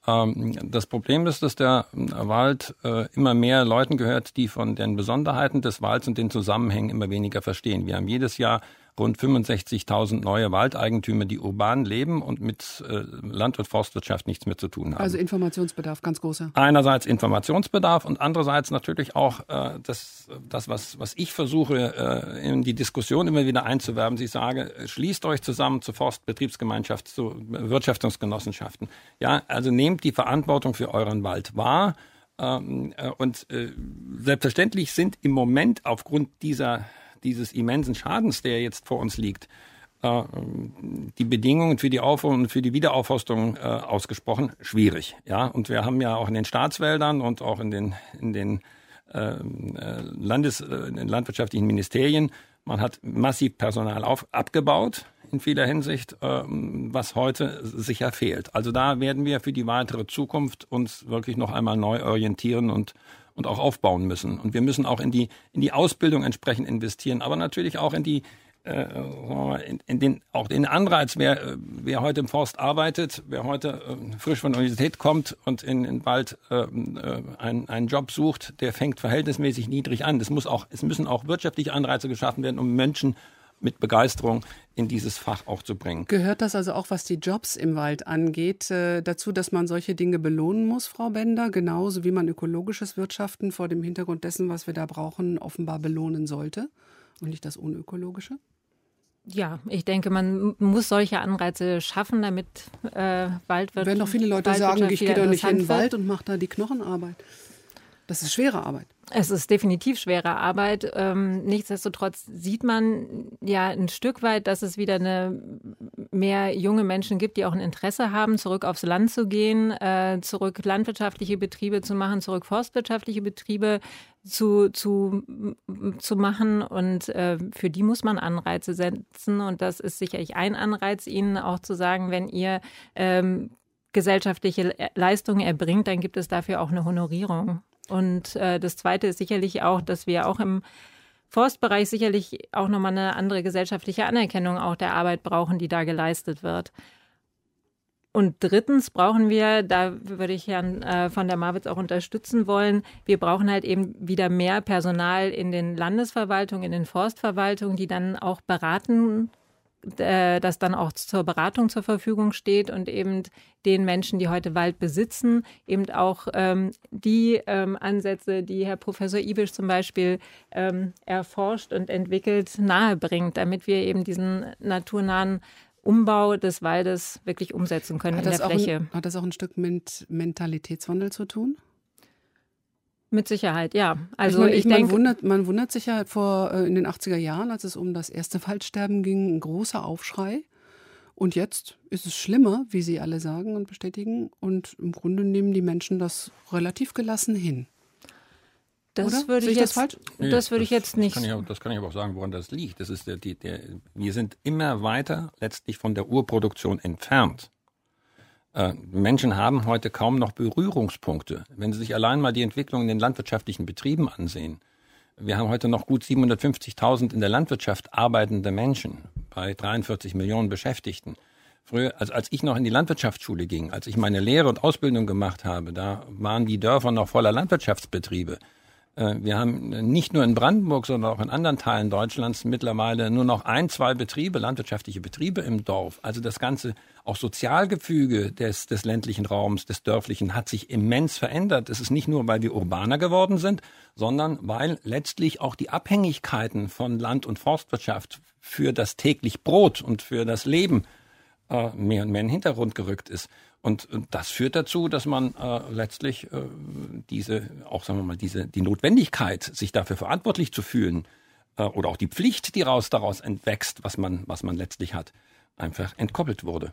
Ähm, das Problem ist, dass der Wald äh, immer mehr Leuten gehört, die von den Besonderheiten des Walds und den Zusammenhängen immer weniger verstehen. Wir haben jedes Jahr rund 65.000 neue Waldeigentümer, die urban leben und mit äh, Land- und Forstwirtschaft nichts mehr zu tun haben. Also Informationsbedarf, ganz großer. Einerseits Informationsbedarf und andererseits natürlich auch äh, das, das was, was ich versuche, äh, in die Diskussion immer wieder einzuwerben. Ich sage, schließt euch zusammen zur Forstbetriebsgemeinschaft, zu Wirtschaftungsgenossenschaften. Ja, also nehmt die Verantwortung für euren Wald wahr. Ähm, äh, und selbstverständlich sind im Moment aufgrund dieser, dieses immensen Schadens, der jetzt vor uns liegt, äh, die Bedingungen für die Aufforstung und für die Wiederaufforstung äh, ausgesprochen schwierig. Ja, und wir haben ja auch in den Staatswäldern und auch in den in den ähm, äh, Landes, in den landwirtschaftlichen Ministerien, man hat massiv Personal auf, abgebaut in vieler Hinsicht, ähm, was heute sicher fehlt. Also da werden wir für die weitere Zukunft uns wirklich noch einmal neu orientieren und und auch aufbauen müssen. Und wir müssen auch in die in die Ausbildung entsprechend investieren, aber natürlich auch in die äh, in, in den, auch den Anreiz, wer, wer heute im Forst arbeitet, wer heute äh, frisch von der Universität kommt und in, in Wald äh, äh, einen, einen Job sucht, der fängt verhältnismäßig niedrig an. Es, muss auch, es müssen auch wirtschaftliche Anreize geschaffen werden, um Menschen mit Begeisterung in dieses Fach auch zu bringen. Gehört das also auch, was die Jobs im Wald angeht, äh, dazu, dass man solche Dinge belohnen muss, Frau Bender, genauso wie man ökologisches Wirtschaften vor dem Hintergrund dessen, was wir da brauchen, offenbar belohnen sollte und nicht das unökologische? Ja, ich denke, man muss solche Anreize schaffen, damit äh, Waldwirtschaft. Werden doch viele Leute sagen, ich gehe doch nicht in den Wald und mache da die Knochenarbeit. Das ist schwere Arbeit. Es ist definitiv schwere Arbeit. Ähm, nichtsdestotrotz sieht man ja ein Stück weit, dass es wieder eine, mehr junge Menschen gibt, die auch ein Interesse haben, zurück aufs Land zu gehen, äh, zurück landwirtschaftliche Betriebe zu machen, zurück forstwirtschaftliche Betriebe zu, zu, zu machen. Und äh, für die muss man Anreize setzen. Und das ist sicherlich ein Anreiz, ihnen auch zu sagen, wenn ihr ähm, gesellschaftliche Leistungen erbringt, dann gibt es dafür auch eine Honorierung. Und äh, das Zweite ist sicherlich auch, dass wir auch im Forstbereich sicherlich auch nochmal eine andere gesellschaftliche Anerkennung auch der Arbeit brauchen, die da geleistet wird. Und drittens brauchen wir, da würde ich Herrn äh, von der Marwitz auch unterstützen wollen, wir brauchen halt eben wieder mehr Personal in den Landesverwaltungen, in den Forstverwaltungen, die dann auch beraten äh, das dann auch zur Beratung zur Verfügung steht und eben den Menschen, die heute Wald besitzen, eben auch ähm, die ähm, Ansätze, die Herr Professor Ibisch zum Beispiel ähm, erforscht und entwickelt, nahebringt, damit wir eben diesen naturnahen Umbau des Waldes wirklich umsetzen können hat in der Fläche. Ein, hat das auch ein Stück mit Mentalitätswandel zu tun? Mit Sicherheit, ja. Also ich, meine, ich man, denke, wundert, man wundert sich ja vor äh, in den 80er Jahren, als es um das erste Waldsterben ging, ein großer Aufschrei. Und jetzt ist es schlimmer, wie Sie alle sagen und bestätigen. Und im Grunde nehmen die Menschen das relativ gelassen hin. Das Oder? würde Sehe ich ich das jetzt, falsch? Nee, das würde ich jetzt nicht. Kann ich, auch- das kann ich aber auch sagen, woran das liegt. Das ist der, die, der, wir sind immer weiter letztlich von der Urproduktion entfernt. Äh, Menschen haben heute kaum noch Berührungspunkte. Wenn Sie sich allein mal die Entwicklung in den landwirtschaftlichen Betrieben ansehen. Wir haben heute noch gut 750.000 in der Landwirtschaft arbeitende Menschen bei 43 Millionen Beschäftigten. Früher, also als ich noch in die Landwirtschaftsschule ging, als ich meine Lehre und Ausbildung gemacht habe, da waren die Dörfer noch voller Landwirtschaftsbetriebe. Äh, Wir haben nicht nur in Brandenburg, sondern auch in anderen Teilen Deutschlands mittlerweile nur noch ein, zwei Betriebe, landwirtschaftliche Betriebe im Dorf. Also das ganze auch Sozialgefüge des, des ländlichen Raums, des dörflichen hat sich immens verändert. Es ist nicht nur, weil wir urbaner geworden sind, sondern weil letztlich auch die Abhängigkeiten von Land- und Forstwirtschaft für das täglich Brot und für das Leben äh, mehr und mehr in den Hintergrund gerückt ist. Und, und das führt dazu, dass man äh, letztlich äh, diese, auch sagen wir mal, diese, die Notwendigkeit, sich dafür verantwortlich zu fühlen, äh, oder auch die Pflicht, die raus daraus entwächst, was man, was man letztlich hat, einfach entkoppelt wurde.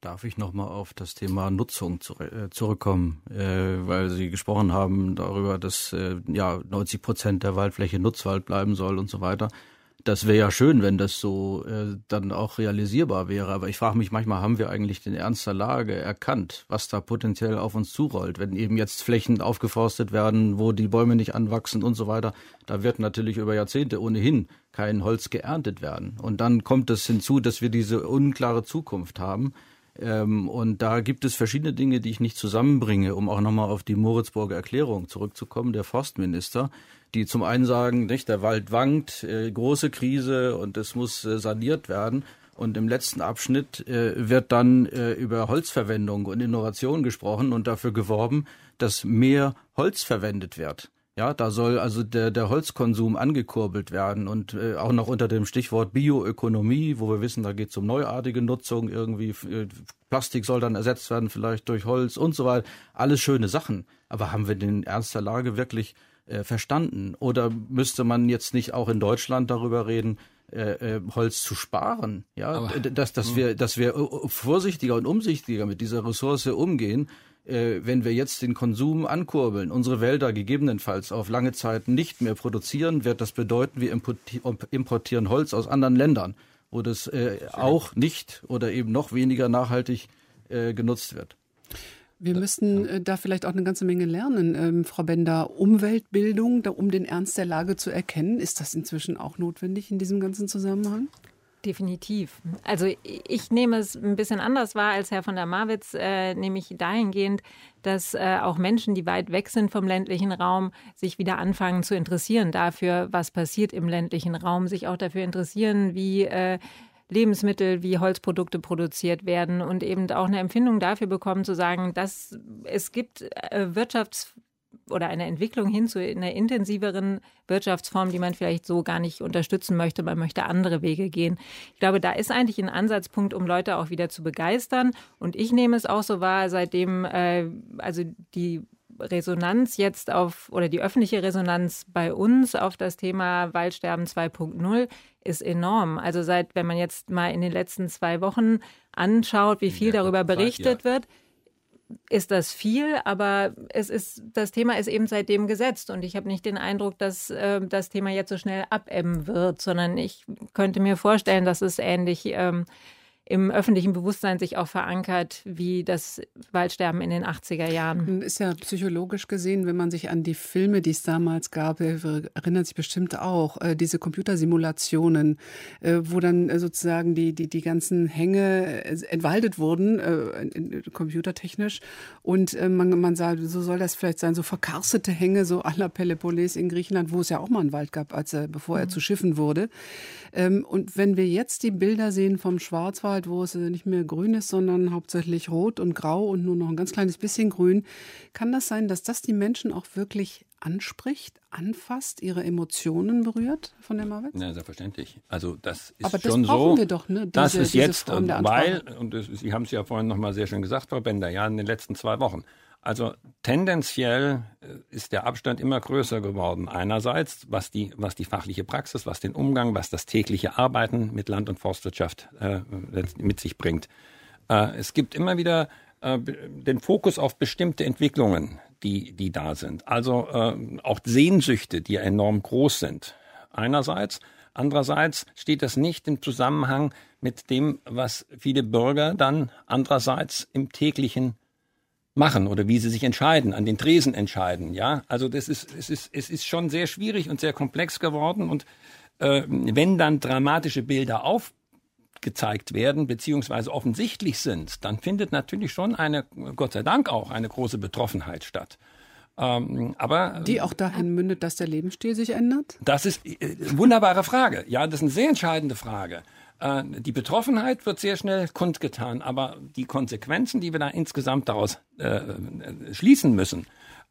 Darf ich nochmal auf das Thema Nutzung zu, äh, zurückkommen, äh, weil Sie gesprochen haben darüber, dass äh, ja 90 Prozent der Waldfläche Nutzwald bleiben soll und so weiter. Das wäre ja schön, wenn das so äh, dann auch realisierbar wäre. Aber ich frage mich manchmal, haben wir eigentlich den Ernst der Lage erkannt, was da potenziell auf uns zurollt, wenn eben jetzt Flächen aufgeforstet werden, wo die Bäume nicht anwachsen und so weiter. Da wird natürlich über Jahrzehnte ohnehin kein Holz geerntet werden. Und dann kommt es hinzu, dass wir diese unklare Zukunft haben. Ähm, und da gibt es verschiedene Dinge, die ich nicht zusammenbringe, um auch nochmal auf die Moritzburger Erklärung zurückzukommen, der Forstminister, die zum einen sagen, nicht, der Wald wankt, äh, große Krise und es muss äh, saniert werden. Und im letzten Abschnitt äh, wird dann äh, über Holzverwendung und Innovation gesprochen und dafür geworben, dass mehr Holz verwendet wird. Ja, da soll also der, der Holzkonsum angekurbelt werden und äh, auch noch unter dem Stichwort Bioökonomie, wo wir wissen, da geht es um neuartige Nutzung, irgendwie äh, Plastik soll dann ersetzt werden, vielleicht durch Holz und so weiter. Alles schöne Sachen. Aber haben wir den Ernst der Lage wirklich äh, verstanden? Oder müsste man jetzt nicht auch in Deutschland darüber reden, äh, äh, Holz zu sparen? Ja, Aber- dass, dass wir, dass wir äh, vorsichtiger und umsichtiger mit dieser Ressource umgehen, äh, wenn wir jetzt den Konsum ankurbeln, unsere Wälder gegebenenfalls auf lange Zeit nicht mehr produzieren, wird das bedeuten, wir importi- importieren Holz aus anderen Ländern, wo das äh, auch nicht oder eben noch weniger nachhaltig äh, genutzt wird. Wir müssten äh, da vielleicht auch eine ganze Menge lernen, ähm, Frau Bender. Umweltbildung, da, um den Ernst der Lage zu erkennen, ist das inzwischen auch notwendig in diesem ganzen Zusammenhang? Definitiv. Also ich nehme es ein bisschen anders wahr als Herr von der Marwitz, äh, nämlich dahingehend, dass äh, auch Menschen, die weit weg sind vom ländlichen Raum, sich wieder anfangen zu interessieren dafür, was passiert im ländlichen Raum, sich auch dafür interessieren, wie äh, Lebensmittel wie Holzprodukte produziert werden und eben auch eine Empfindung dafür bekommen, zu sagen, dass es gibt äh, Wirtschafts oder eine Entwicklung hin zu einer intensiveren Wirtschaftsform, die man vielleicht so gar nicht unterstützen möchte. Man möchte andere Wege gehen. Ich glaube, da ist eigentlich ein Ansatzpunkt, um Leute auch wieder zu begeistern. Und ich nehme es auch so wahr, seitdem äh, also die Resonanz jetzt auf oder die öffentliche Resonanz bei uns auf das Thema Waldsterben 2.0 ist enorm. Also seit, wenn man jetzt mal in den letzten zwei Wochen anschaut, wie viel Ja, darüber berichtet ja. wird, ist das viel, aber es ist, das Thema ist eben seitdem gesetzt und ich habe nicht den Eindruck, dass äh, das Thema jetzt so schnell abebben wird, sondern ich könnte mir vorstellen, dass es ähnlich ähm, im öffentlichen Bewusstsein sich auch verankert, wie das Waldsterben in den 80er Jahren. Ist ja psychologisch gesehen, wenn man sich an die Filme, die es damals gab, äh, erinnert sich bestimmt auch, äh, diese Computersimulationen, äh, wo dann sozusagen die, die, die ganzen Hänge entwaldet wurden, computertechnisch. Und man, man sagt, so soll das vielleicht sein, so verkarstete Hänge, so à la Peloponnes in Griechenland, wo es ja auch mal einen Wald gab, als er, bevor er mhm. zu Schiffen wurde. Ähm, und wenn wir jetzt die Bilder sehen vom Schwarzwald, wo es nicht mehr grün ist, sondern hauptsächlich rot und grau und nur noch ein ganz kleines bisschen grün, kann das sein, dass das die Menschen auch wirklich anspricht, anfasst, ihre Emotionen berührt von der Marwitz? Ja, selbstverständlich. Also das ist Aber das schon brauchen so. Wir doch, ne? Diese, das ist jetzt, weil, und das, Sie haben es ja vorhin nochmal sehr schön gesagt, Frau Bender, ja, in den letzten zwei Wochen. Also tendenziell äh, ist der Abstand immer größer geworden. Einerseits, was die, was die fachliche Praxis, was den Umgang, was das tägliche Arbeiten mit Land- und Forstwirtschaft äh, mit sich bringt. Äh, es gibt immer wieder äh, den Fokus auf bestimmte Entwicklungen, die, die da sind. Also äh, auch Sehnsüchte, die enorm groß sind. Einerseits. Andererseits steht das nicht im Zusammenhang mit dem, was viele Bürger dann andererseits im täglichen machen oder wie sie sich entscheiden, an den Tresen entscheiden. Ja, also das ist es ist es ist schon sehr schwierig und sehr komplex geworden und äh, wenn dann dramatische Bilder aufgezeigt werden beziehungsweise offensichtlich sind, dann findet natürlich schon eine Gott sei Dank auch eine große Betroffenheit statt. Ähm, aber die auch dahin mündet, dass der Lebensstil sich ändert? Das ist äh, wunderbare Frage. Ja, das ist eine sehr entscheidende Frage. Äh, die Betroffenheit wird sehr schnell kundgetan, aber die Konsequenzen, die wir da insgesamt daraus äh, schließen müssen,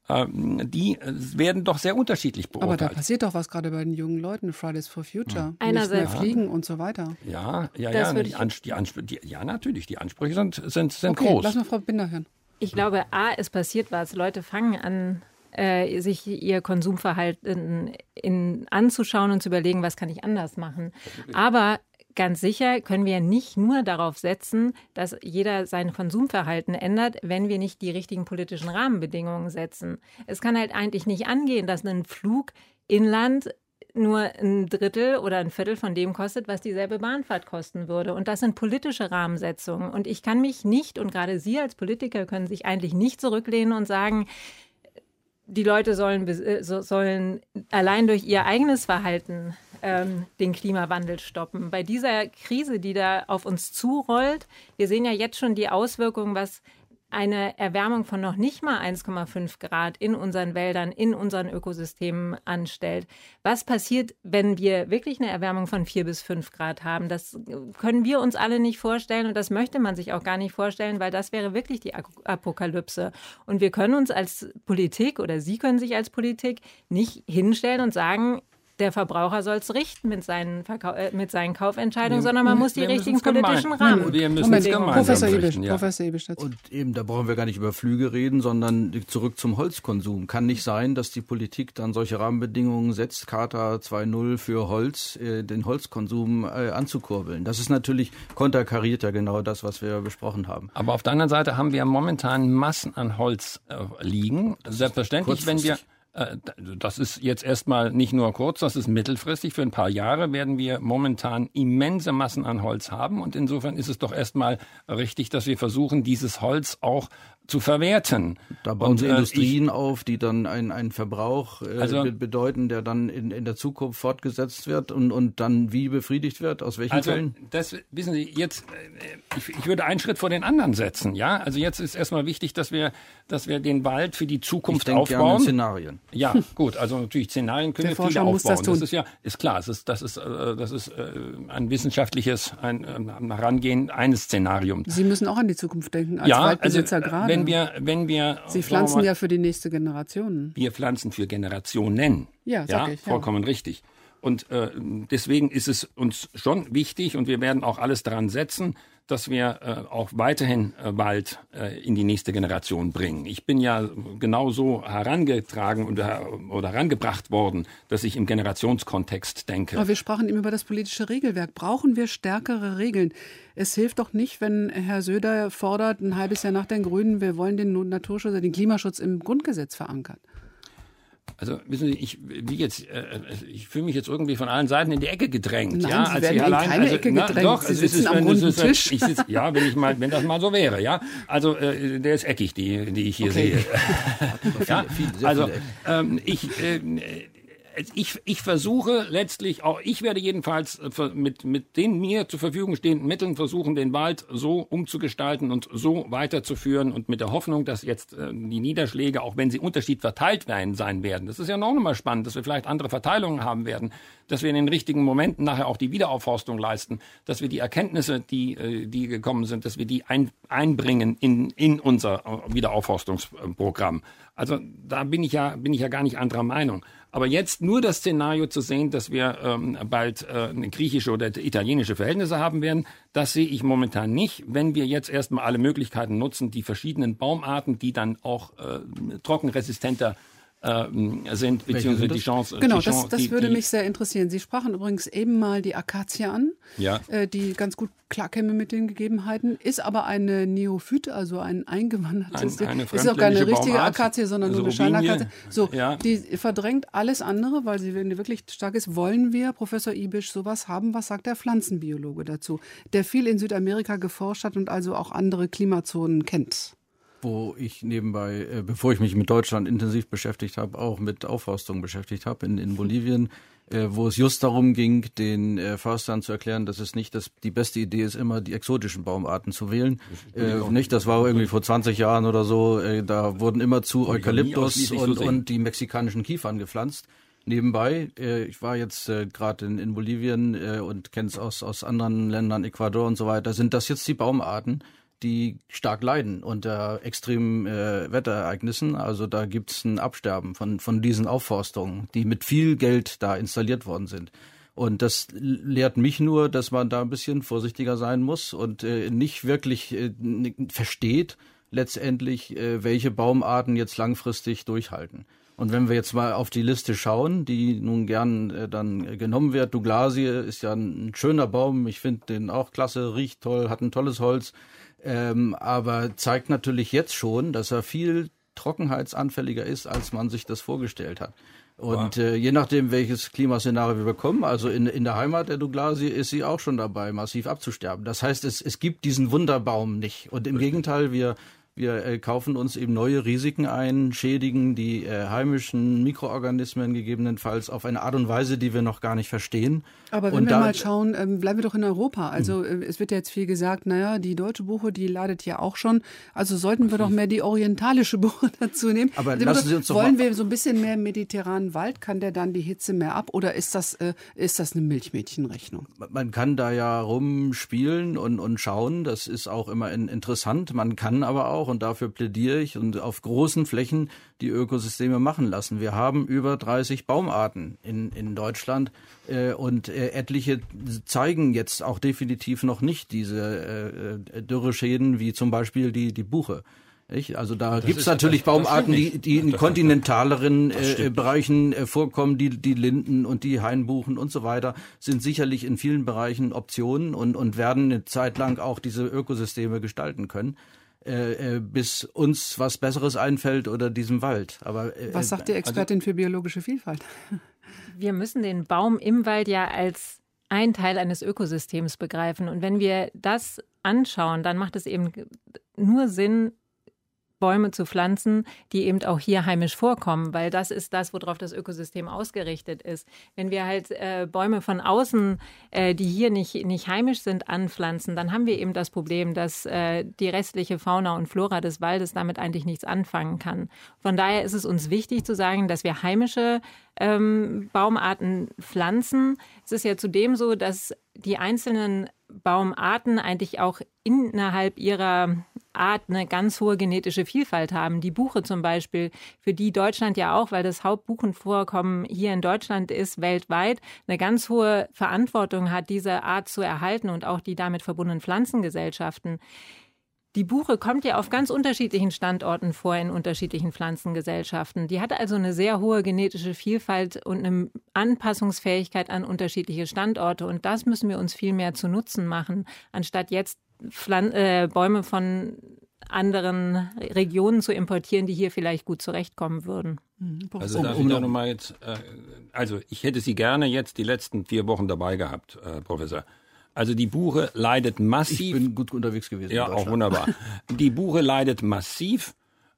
äh, die werden doch sehr unterschiedlich beurteilt. Aber da passiert doch was gerade bei den jungen Leuten, Fridays for Future. Hm. Einerseits. Fliegen und so weiter. Ja, ja, ja. Die die Anspr die, ja, natürlich, die Ansprüche sind, sind, sind okay, groß. Lass mal Frau Binder hören. Ich glaube, A, es passiert was. Leute fangen an, äh, sich ihr Konsumverhalten in, anzuschauen und zu überlegen, was kann ich anders machen. Aber Ganz sicher können wir nicht nur darauf setzen, dass jeder sein Konsumverhalten ändert, wenn wir nicht die richtigen politischen Rahmenbedingungen setzen. Es kann halt eigentlich nicht angehen, dass ein Flug inland nur ein Drittel oder ein Viertel von dem kostet, was dieselbe Bahnfahrt kosten würde. Und das sind politische Rahmensetzungen. Und ich kann mich nicht, und gerade Sie als Politiker können sich eigentlich nicht zurücklehnen und sagen, die Leute sollen, äh, sollen allein durch ihr eigenes Verhalten ähm, den Klimawandel stoppen. Bei dieser Krise, die da auf uns zurollt, wir sehen ja jetzt schon die Auswirkungen, was eine Erwärmung von noch nicht mal 1,5 Grad in unseren Wäldern, in unseren Ökosystemen anstellt. Was passiert, wenn wir wirklich eine Erwärmung von 4 bis 5 Grad haben? Das können wir uns alle nicht vorstellen und das möchte man sich auch gar nicht vorstellen, weil das wäre wirklich die Apokalypse. Und wir können uns als Politik oder Sie können sich als Politik nicht hinstellen und sagen, der Verbraucher soll es richten mit seinen, Verkau äh, mit seinen Kaufentscheidungen, wir, sondern man muss die richtigen politischen Rahmen. Wir müssen es gemeinsam Professor Ibisch, ja. Professor Ibisch Und eben, da brauchen wir gar nicht über Flüge reden, sondern zurück zum Holzkonsum. Kann nicht sein, dass die Politik dann solche Rahmenbedingungen setzt, Charta 2.0 für Holz, äh, den Holzkonsum äh, anzukurbeln. Das ist natürlich konterkariert ja genau das, was wir besprochen haben. Aber auf der anderen Seite haben wir momentan Massen an Holz äh, liegen. Selbstverständlich, wenn wir das ist jetzt erstmal nicht nur kurz, das ist mittelfristig. Für ein paar Jahre werden wir momentan immense Massen an Holz haben. Und insofern ist es doch erstmal richtig, dass wir versuchen, dieses Holz auch zu verwerten. Da bauen Sie äh, Industrien ich, auf, die dann einen, einen Verbrauch äh, also, bedeuten, der dann in, in der Zukunft fortgesetzt wird und, und dann wie befriedigt wird? Aus welchen also, Fällen? Das wissen Sie, jetzt, äh, ich, ich würde einen Schritt vor den anderen setzen. Ja, also jetzt ist erstmal wichtig, dass wir, dass wir den Wald für die Zukunft ich aufbauen. Gerne Szenarien. Ja, gut, also natürlich Szenarien können der wir Forscher viele aufbauen. Das, das, ist ja, ist klar, das ist, das ist, das ist ein wissenschaftliches ein, Herangehen eines Szenariums. Sie müssen auch an die Zukunft denken, als ja, Waldbesitzer also, gerade wenn wir, wenn wir. Sie pflanzen mal, ja für die nächste Generation. Wir pflanzen für Generationen. Ja, ja, ich, ja. vollkommen richtig. Und äh, deswegen ist es uns schon wichtig und wir werden auch alles daran setzen, dass wir äh, auch weiterhin äh, Wald äh, in die nächste Generation bringen. Ich bin ja genauso herangetragen und, äh, oder herangebracht worden, dass ich im Generationskontext denke. Aber wir sprachen eben über das politische Regelwerk. Brauchen wir stärkere Regeln? Es hilft doch nicht, wenn Herr Söder fordert, ein halbes Jahr nach den Grünen, wir wollen den Naturschutz, den Klimaschutz im Grundgesetz verankern. Also wissen Sie, ich wie jetzt, äh, ich fühle mich jetzt irgendwie von allen Seiten in die Ecke gedrängt. Nein, ja, Sie als werden ich in allein, keine also, Ecke na, gedrängt. Doch, Sie es sitzen ist, am wenn, runden ist, Tisch. Ich sitz, ja, wenn ich mal, wenn das mal so wäre, ja. Also äh, der ist eckig, die, die ich hier Okay. sehe. ja, also ähm, ich äh, ich, ich versuche letztlich, auch ich werde jedenfalls äh, mit, mit den mir zur Verfügung stehenden Mitteln versuchen, den Wald so umzugestalten und so weiterzuführen und mit der Hoffnung, dass jetzt äh, die Niederschläge, auch wenn sie unterschied verteilt werden, sein werden. Das ist ja noch mal spannend, dass wir vielleicht andere Verteilungen haben werden, dass wir in den richtigen Momenten nachher auch die Wiederaufforstung leisten, dass wir die Erkenntnisse, die, äh, die gekommen sind, dass wir die ein, einbringen in, in unser Wiederaufforstungsprogramm. Also da bin ich ja, bin ich ja gar nicht anderer Meinung. Aber jetzt nur das Szenario zu sehen, dass wir ähm, bald äh, griechische oder italienische Verhältnisse haben werden, das sehe ich momentan nicht. Wenn wir jetzt erstmal alle Möglichkeiten nutzen, die verschiedenen Baumarten, die dann auch äh, trockenresistenter äh, sind, beziehungsweise sind die das? Chance. Genau, die das, Chance, das die, würde die, mich sehr interessieren. Sie sprachen übrigens eben mal die Akazie an, Ja. äh, die ganz gut klarkäme mit den Gegebenheiten, ist aber eine Neophyt, also ein eingewandertes. Ein- eine ist auch keine richtige Baumart, Akazie, sondern also nur eine. Scheinakazie. So, Ja. die verdrängt alles andere, weil sie wirklich stark ist. Wollen wir, Professor Ibisch, sowas haben? Was sagt der Pflanzenbiologe dazu, der viel in Südamerika geforscht hat und also auch andere Klimazonen kennt? Wo ich nebenbei, äh, bevor ich mich mit Deutschland intensiv beschäftigt habe, auch mit Aufforstung beschäftigt habe in, in Bolivien, äh, wo es just darum ging, den äh, Förstern zu erklären, dass es nicht das, die beste Idee ist, immer die exotischen Baumarten zu wählen. Äh, nicht, das war irgendwie vor 20 Jahren oder so, äh, da wurden immer zu Eukalyptus so und, sehen. und die mexikanischen Kiefern gepflanzt. Nebenbei, äh, ich war jetzt äh, gerade in, in Bolivien äh, und kenne es aus, aus anderen Ländern, Ecuador und so weiter, sind das jetzt die Baumarten, die stark leiden unter extremen äh, Wetterereignissen. Also da gibt es ein Absterben von, von diesen Aufforstungen, die mit viel Geld da installiert worden sind. Und das lehrt mich nur, dass man da ein bisschen vorsichtiger sein muss und äh, nicht wirklich äh, versteht letztendlich, äh, welche Baumarten jetzt langfristig durchhalten. Und wenn wir jetzt mal auf die Liste schauen, die nun gern äh, dann genommen wird, Douglasie ist ja ein, ein schöner Baum, ich finde den auch klasse, riecht toll, hat ein tolles Holz, ähm, aber zeigt natürlich jetzt schon, dass er viel trockenheitsanfälliger ist, als man sich das vorgestellt hat. Und äh, je nachdem, welches Klimaszenario wir bekommen, also in, in der Heimat der Douglasie ist sie auch schon dabei, massiv abzusterben. Das heißt, es, es gibt diesen Wunderbaum nicht. Und im Gegenteil, wir, wir äh, kaufen uns eben neue Risiken ein, schädigen die äh, heimischen Mikroorganismen gegebenenfalls auf eine Art und Weise, die wir noch gar nicht verstehen. Aber wenn Und wir mal schauen, ähm, bleiben wir doch in Europa. Also äh, es wird ja jetzt viel gesagt, naja, die deutsche Buche, die leidet ja auch schon. Also sollten wir doch mehr die orientalische Buche dazu nehmen. Aber Also, lassen Sie uns doch Wollen wir so ein bisschen mehr mediterranen Wald? Kann der dann die Hitze mehr ab? Oder ist das, äh, ist das eine Milchmädchenrechnung? man kann da ja rumspielen und, und schauen, das ist auch immer in, interessant. Man kann aber auch, und dafür plädiere ich, und auf großen Flächen die Ökosysteme machen lassen. Wir haben über 30 Baumarten in, in Deutschland äh, und äh, etliche zeigen jetzt auch definitiv noch nicht diese äh, äh, Dürreschäden, wie zum Beispiel die, die Buche. Nicht? Also da gibt es ist- natürlich das- Baumarten, die, die in kontinentaleren äh. Bereichen äh, vorkommen, die, die Linden und die Hainbuchen und so weiter, sind sicherlich in vielen Bereichen Optionen und, und werden eine Zeit lang auch diese Ökosysteme gestalten können. Äh, äh, bis uns was Besseres einfällt oder diesem Wald. Aber äh, Was sagt die Expertin für biologische Vielfalt? Wir müssen den Baum im Wald ja als ein Teil eines Ökosystems begreifen. Und wenn wir das anschauen, dann macht es eben nur Sinn, Bäume zu pflanzen, die eben auch hier heimisch vorkommen, weil das ist das, worauf das Ökosystem ausgerichtet ist. Wenn wir halt äh, Bäume von außen, äh, die hier nicht, nicht heimisch sind, anpflanzen, dann haben wir eben das Problem, dass äh, die restliche Fauna und Flora des Waldes damit eigentlich nichts anfangen kann. Von daher ist es uns wichtig zu sagen, dass wir heimische ähm, Baumarten pflanzen. Es ist ja zudem so, dass die einzelnen Baumarten eigentlich auch innerhalb ihrer Art eine ganz hohe genetische Vielfalt haben. Die Buche zum Beispiel, für die Deutschland ja auch, weil das Hauptbuchenvorkommen hier in Deutschland ist, weltweit, eine ganz hohe Verantwortung hat, diese Art zu erhalten und auch die damit verbundenen Pflanzengesellschaften. Die Buche kommt ja auf ganz unterschiedlichen Standorten vor in unterschiedlichen Pflanzengesellschaften. Die hat also eine sehr hohe genetische Vielfalt und eine Anpassungsfähigkeit an unterschiedliche Standorte. Und das müssen wir uns viel mehr zu Nutzen machen, anstatt jetzt Pflan äh, Bäume von anderen Regionen zu importieren, die hier vielleicht gut zurechtkommen würden. Mhm. Also darf ich da nochmal jetzt, äh, also ich hätte Sie gerne jetzt die letzten vier Wochen dabei gehabt, äh, Professor. Also die Buche leidet massiv. Ich bin gut unterwegs gewesen. Ja, auch wunderbar. Die Buche leidet massiv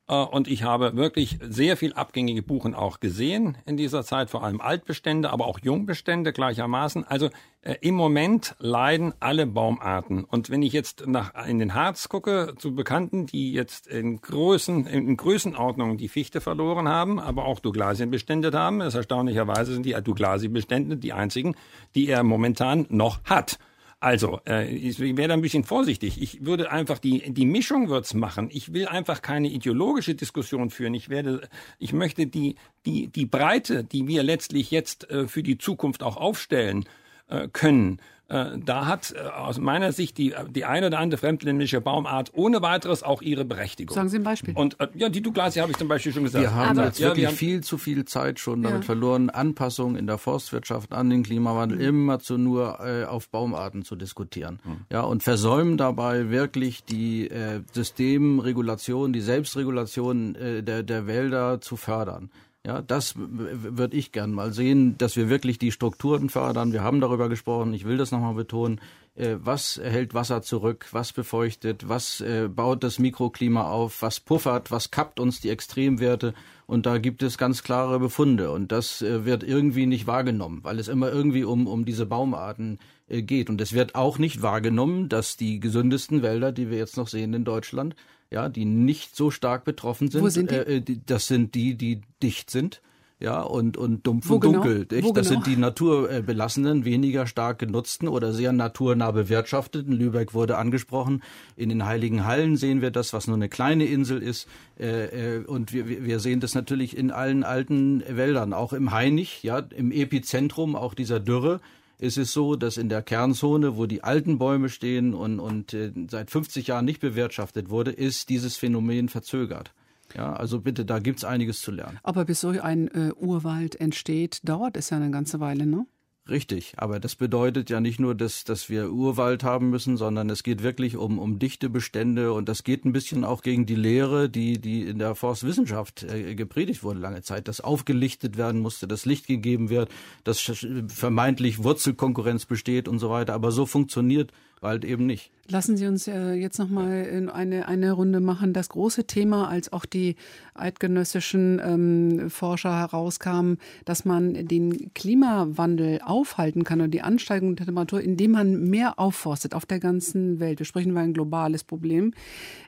äh, und ich habe wirklich sehr viel abgängige Buchen auch gesehen in dieser Zeit, vor allem Altbestände, aber auch Jungbestände gleichermaßen. Also äh, im Moment leiden alle Baumarten. Und wenn ich jetzt nach in den Harz gucke, zu Bekannten, die jetzt in Größen, in Größenordnungen die Fichte verloren haben, aber auch Douglasienbestände haben, ist erstaunlicherweise sind die Douglasien-Bestände die einzigen, die er momentan noch hat. Also, äh, ich wäre da ein bisschen vorsichtig. Ich würde einfach die die Mischung wird's machen. Ich will einfach keine ideologische Diskussion führen. Ich werde, ich möchte die die die Breite, die wir letztlich jetzt äh, für die Zukunft auch aufstellen äh, können, da hat äh, aus meiner Sicht die, die eine oder andere fremdländische Baumart ohne weiteres auch ihre Berechtigung. Sagen Sie ein Beispiel. Und äh, ja, die Douglasie habe ich zum Beispiel schon gesagt. Wir haben Aber, jetzt ja, wirklich wir viel zu viel Zeit schon damit ja. verloren, Anpassungen in der Forstwirtschaft an den Klimawandel mhm. immer zu nur äh, auf Baumarten zu diskutieren. Mhm. Ja, und versäumen dabei wirklich die äh, Systemregulation, die Selbstregulation äh, der, der Wälder zu fördern. Ja, das würde ich gern mal sehen, dass wir wirklich die Strukturen fördern. Wir haben darüber gesprochen, ich will das nochmal betonen. Äh, was hält Wasser zurück? Was befeuchtet? Was äh, baut das Mikroklima auf? Was puffert? Was kappt uns die Extremwerte? Und da gibt es ganz klare Befunde. Und das äh, wird irgendwie nicht wahrgenommen, weil es immer irgendwie um, um diese Baumarten geht. Und es wird auch nicht wahrgenommen, dass die gesündesten Wälder, die wir jetzt noch sehen in Deutschland, ja, die nicht so stark betroffen sind. Wo sind die? Äh, die das sind die, die dicht sind. Ja, und, und dumpf Wo und genau? dunkel. Genau? das genau? sind die naturbelassenen, weniger stark genutzten oder sehr naturnah bewirtschafteten. Lübeck wurde angesprochen. In den Heiligen Hallen sehen wir das, was nur eine kleine Insel ist. Äh, äh, und wir, wir sehen das natürlich in allen alten Wäldern, auch im Hainich, ja, im Epizentrum auch dieser Dürre ist es so, dass in der Kernzone, wo die alten Bäume stehen und, und äh, seit 50 Jahren nicht bewirtschaftet wurde, ist dieses Phänomen verzögert. Ja, also bitte, da gibt es einiges zu lernen. Aber bis so ein äh, Urwald entsteht, dauert es ja eine ganze Weile, ne? Richtig, aber das bedeutet ja nicht nur, dass, dass wir Urwald haben müssen, sondern es geht wirklich um, um dichte Bestände und das geht ein bisschen auch gegen die Lehre, die, die in der Forstwissenschaft äh, gepredigt wurde lange Zeit, dass aufgelichtet werden musste, dass Licht gegeben wird, dass vermeintlich Wurzelkonkurrenz besteht und so weiter. Aber so funktioniert Wald eben nicht. Lassen Sie uns äh, jetzt noch mal eine, eine Runde machen. Das große Thema, als auch die eidgenössischen ähm, Forscher herauskamen, dass man den Klimawandel aufhalten kann und die Ansteigung der Temperatur, indem man mehr aufforstet auf der ganzen Welt. Wir sprechen über ein globales Problem.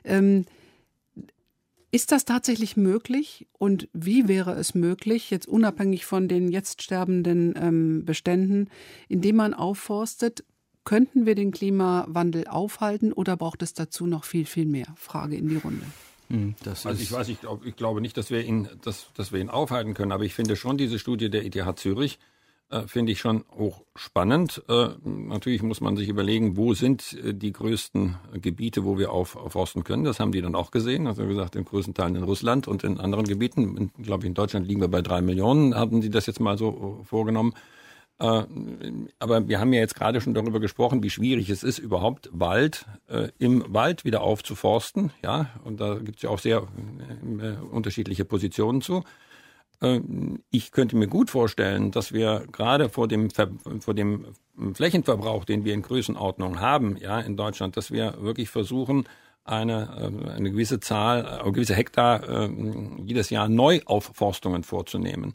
Ähm, ist das tatsächlich möglich und wie wäre es möglich, jetzt unabhängig von den jetzt sterbenden ähm, Beständen, indem man aufforstet, Könnten wir den Klimawandel aufhalten oder braucht es dazu noch viel, viel mehr? Frage in die Runde. Hm, also ich weiß, ich, glaub, ich glaube nicht, dass wir, ihn, dass, dass wir ihn aufhalten können, aber ich finde schon diese Studie der ETH Zürich, äh, finde ich schon hoch spannend. Äh, natürlich muss man sich überlegen, wo sind äh, die größten Gebiete, wo wir auf, aufforsten können. Das haben die dann auch gesehen. Also wie gesagt, in größten Teilen in Russland und in anderen Gebieten. Glaube ich, in Deutschland liegen wir bei drei Millionen, haben sie das jetzt mal so äh, vorgenommen. Äh, aber wir haben ja jetzt gerade schon darüber gesprochen, wie schwierig es ist, überhaupt Wald äh, im Wald wieder aufzuforsten. Ja, und da gibt es ja auch sehr äh, unterschiedliche Positionen zu. Äh, ich könnte mir gut vorstellen, dass wir gerade vor dem, vor dem Flächenverbrauch, den wir in Größenordnung haben, ja, in Deutschland, dass wir wirklich versuchen, eine, äh, eine gewisse Zahl, eine gewisse Hektar jedes Jahr Neuaufforstungen vorzunehmen.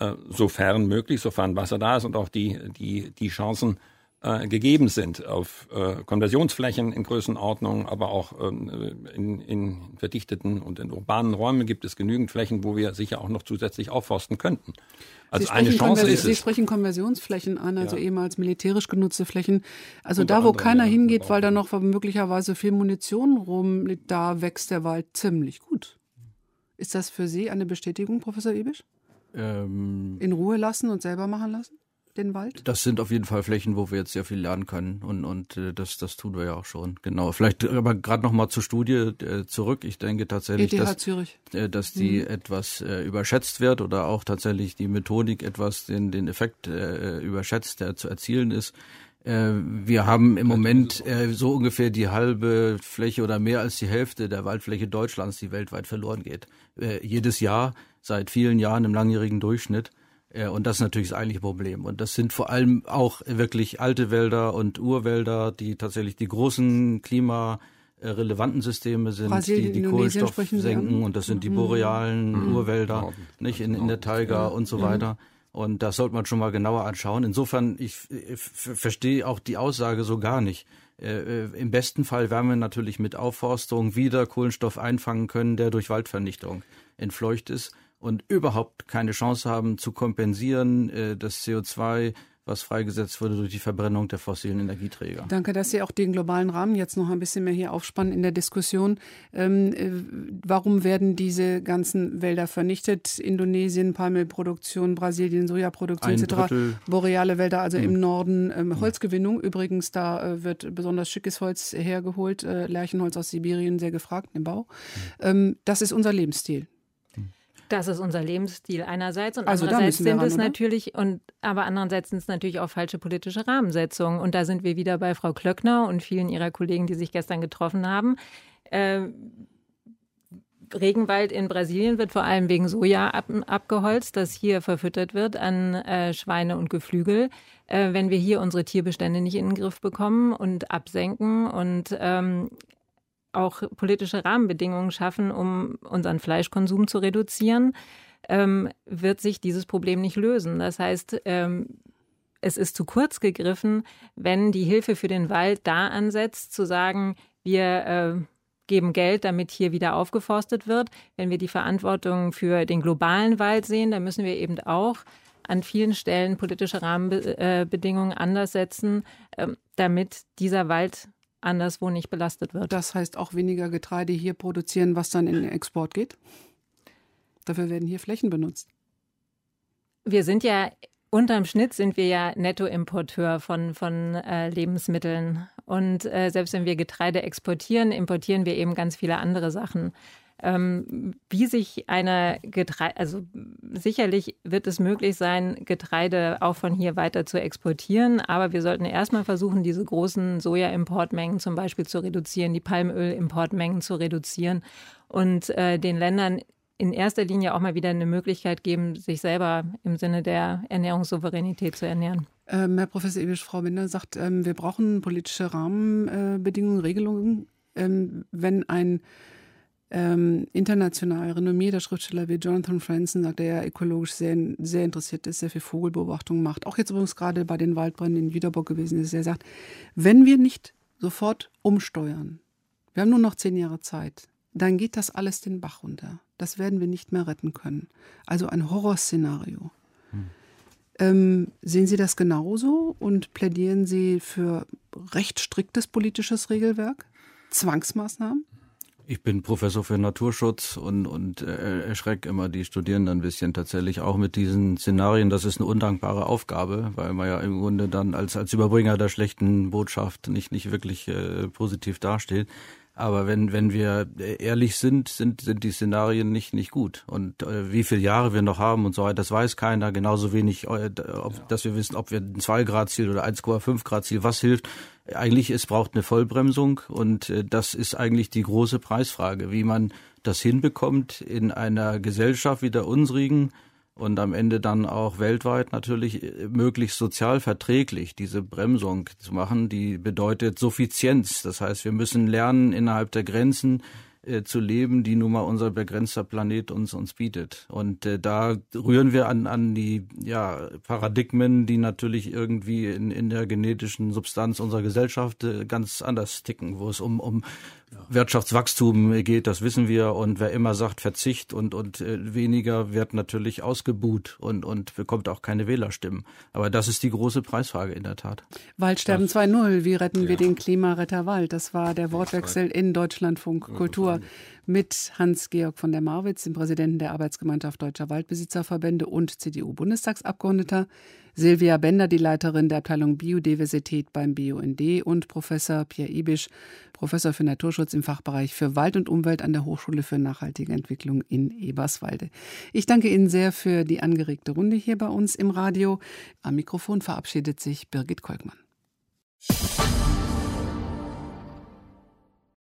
Äh, sofern möglich, sofern Wasser da ist und auch die, die, die Chancen äh, gegeben sind auf äh, Konversionsflächen in Größenordnung, aber auch äh, in, in verdichteten und in urbanen Räumen gibt es genügend Flächen, wo wir sicher auch noch zusätzlich aufforsten könnten. Also eine Chance ist Sie es. Sie sprechen Konversionsflächen an, also ja. ehemals militärisch genutzte Flächen. Also und da, wo keiner ja, hingeht, weil da noch möglicherweise viel Munition rumliegt, da wächst der Wald ziemlich gut. Ist das für Sie eine Bestätigung, Professor Ibisch? Ähm, In Ruhe lassen und selber machen lassen? Den Wald? Das sind auf jeden Fall Flächen, wo wir jetzt sehr viel lernen können und, und äh, das, das tun wir ja auch schon. Genau. Vielleicht aber gerade noch mal zur Studie äh, zurück. Ich denke tatsächlich, ETH dass, Zürich. Äh, dass die mhm. etwas äh, überschätzt wird oder auch tatsächlich die Methodik etwas den, den Effekt äh, überschätzt, der zu erzielen ist. Äh, wir haben im Moment äh, so ungefähr die halbe Fläche oder mehr als die Hälfte der Waldfläche Deutschlands, die weltweit verloren geht. Äh, jedes Jahr, seit vielen Jahren im langjährigen Durchschnitt. Und das ist natürlich das eigentliche Problem. Und das sind vor allem auch wirklich alte Wälder und Urwälder, die tatsächlich die großen klimarelevanten Systeme sind, Brasilien, die die Kohlenstoff senken. Und das sind die mhm. borealen mhm. Urwälder, nicht in, in der Taiga und so mhm. weiter. Und das sollte man schon mal genauer anschauen. Insofern, ich, ich verstehe auch die Aussage so gar nicht. Äh, äh, Im besten Fall werden wir natürlich mit Aufforstung wieder Kohlenstoff einfangen können, der durch Waldvernichtung entfleucht ist und überhaupt keine Chance haben zu kompensieren, äh, das CO2 was freigesetzt wurde durch die Verbrennung der fossilen Energieträger. Danke, dass Sie auch den globalen Rahmen jetzt noch ein bisschen mehr hier aufspannen in der Diskussion. Ähm, äh, warum werden diese ganzen Wälder vernichtet? Indonesien, Palmölproduktion, Brasilien, Sojaproduktion etc. Boreale Wälder, also mhm. im Norden ähm, hm. Holzgewinnung. Übrigens, da äh, wird besonders schickes Holz hergeholt, äh, Lärchenholz aus Sibirien, sehr gefragt im Bau. Mhm. Ähm, das ist unser Lebensstil. Das ist unser Lebensstil einerseits und also andererseits sind ran, es oder? natürlich und aber andererseits sind es natürlich auch falsche politische Rahmensetzungen und da sind wir wieder bei Frau Klöckner und vielen ihrer Kollegen, die sich gestern getroffen haben. Äh, Regenwald in Brasilien wird vor allem wegen Soja ab, abgeholzt, das hier verfüttert wird an äh, Schweine und Geflügel. Äh, wenn wir hier unsere Tierbestände nicht in den Griff bekommen und absenken und ähm, auch politische Rahmenbedingungen schaffen, um unseren Fleischkonsum zu reduzieren, ähm, wird sich dieses Problem nicht lösen. Das heißt, ähm, es ist zu kurz gegriffen, wenn die Hilfe für den Wald da ansetzt, zu sagen, wir äh, geben Geld, damit hier wieder aufgeforstet wird. Wenn wir die Verantwortung für den globalen Wald sehen, dann müssen wir eben auch an vielen Stellen politische Rahmenbedingungen anders setzen, ähm, damit dieser Wald anderswo nicht belastet wird. Das heißt auch weniger Getreide hier produzieren, was dann in den Export geht? Dafür werden hier Flächen benutzt. Wir sind ja unterm Schnitt sind wir ja Nettoimporteur von, von äh, Lebensmitteln. Und äh, selbst wenn wir Getreide exportieren, importieren wir eben ganz viele andere Sachen ähm, wie sich eine Getreide, also sicherlich wird es möglich sein, Getreide auch von hier weiter zu exportieren, aber wir sollten erstmal versuchen, diese großen Soja-Importmengen zum Beispiel zu reduzieren, die Palmöl-Importmengen zu reduzieren und äh, den Ländern in erster Linie auch mal wieder eine Möglichkeit geben, sich selber im Sinne der Ernährungssouveränität zu ernähren. Ähm, Herr Professor Ebisch, Frau Binder sagt, ähm, wir brauchen politische Rahmenbedingungen, Regelungen. Ähm, wenn ein ähm, international renommierter Schriftsteller wie Jonathan Franzen sagt, der ja ökologisch sehr, sehr interessiert ist, sehr viel Vogelbeobachtung macht. Auch jetzt übrigens gerade bei den Waldbränden in Jüterbock gewesen ist. Er sagt, wenn wir nicht sofort umsteuern, wir haben nur noch zehn Jahre Zeit, dann geht das alles den Bach runter. Das werden wir nicht mehr retten können. Also ein Horrorszenario. Hm. Ähm, sehen Sie das genauso und plädieren Sie für recht striktes politisches Regelwerk? Zwangsmaßnahmen? Ich bin Professor für Naturschutz und, und äh, erschrecke immer die Studierenden ein bisschen tatsächlich auch mit diesen Szenarien. Das ist eine undankbare Aufgabe, weil man ja im Grunde dann als, als Überbringer der schlechten Botschaft nicht, nicht wirklich äh, positiv dasteht. Aber wenn, wenn wir ehrlich sind, sind, sind die Szenarien nicht, nicht gut. Und äh, wie viele Jahre wir noch haben und so weiter, das weiß keiner. Genauso wenig, äh, ob, dass wir wissen, ob wir ein 2-Grad-Ziel oder 1,5 Grad-Ziel, was hilft. Eigentlich, es braucht eine Vollbremsung und äh, das ist eigentlich die große Preisfrage, wie man das hinbekommt in einer Gesellschaft wie der unsrigen, und am Ende dann auch weltweit natürlich äh, möglichst sozial verträglich diese Bremsung zu machen, die bedeutet Suffizienz. Das heißt, wir müssen lernen, innerhalb der Grenzen äh, zu leben, die nun mal unser begrenzter Planet uns uns bietet. Und äh, da rühren wir an an die ja Paradigmen, die natürlich irgendwie in, in der genetischen Substanz unserer Gesellschaft äh, ganz anders ticken, wo es um um Wirtschaftswachstum geht, das wissen wir. Und wer immer sagt Verzicht und, und äh, weniger, wird natürlich ausgebuht und, und bekommt auch keine Wählerstimmen. Aber das ist die große Preisfrage in der Tat. Waldsterben 2.0, wie retten ja. wir den Klimaretter Wald? Das war der Wortwechsel in Deutschlandfunk Kultur mit Hans-Georg von der Marwitz, dem Präsidenten der Arbeitsgemeinschaft Deutscher Waldbesitzerverbände und CDU-Bundestagsabgeordneter. Silvia Bender, die Leiterin der Abteilung Biodiversität beim BUND und Professor Pierre Ibisch, Professor für Naturschutz im Fachbereich für Wald und Umwelt an der Hochschule für nachhaltige Entwicklung in Eberswalde. Ich danke Ihnen sehr für die angeregte Runde hier bei uns im Radio. Am Mikrofon verabschiedet sich Birgit Kolkmann.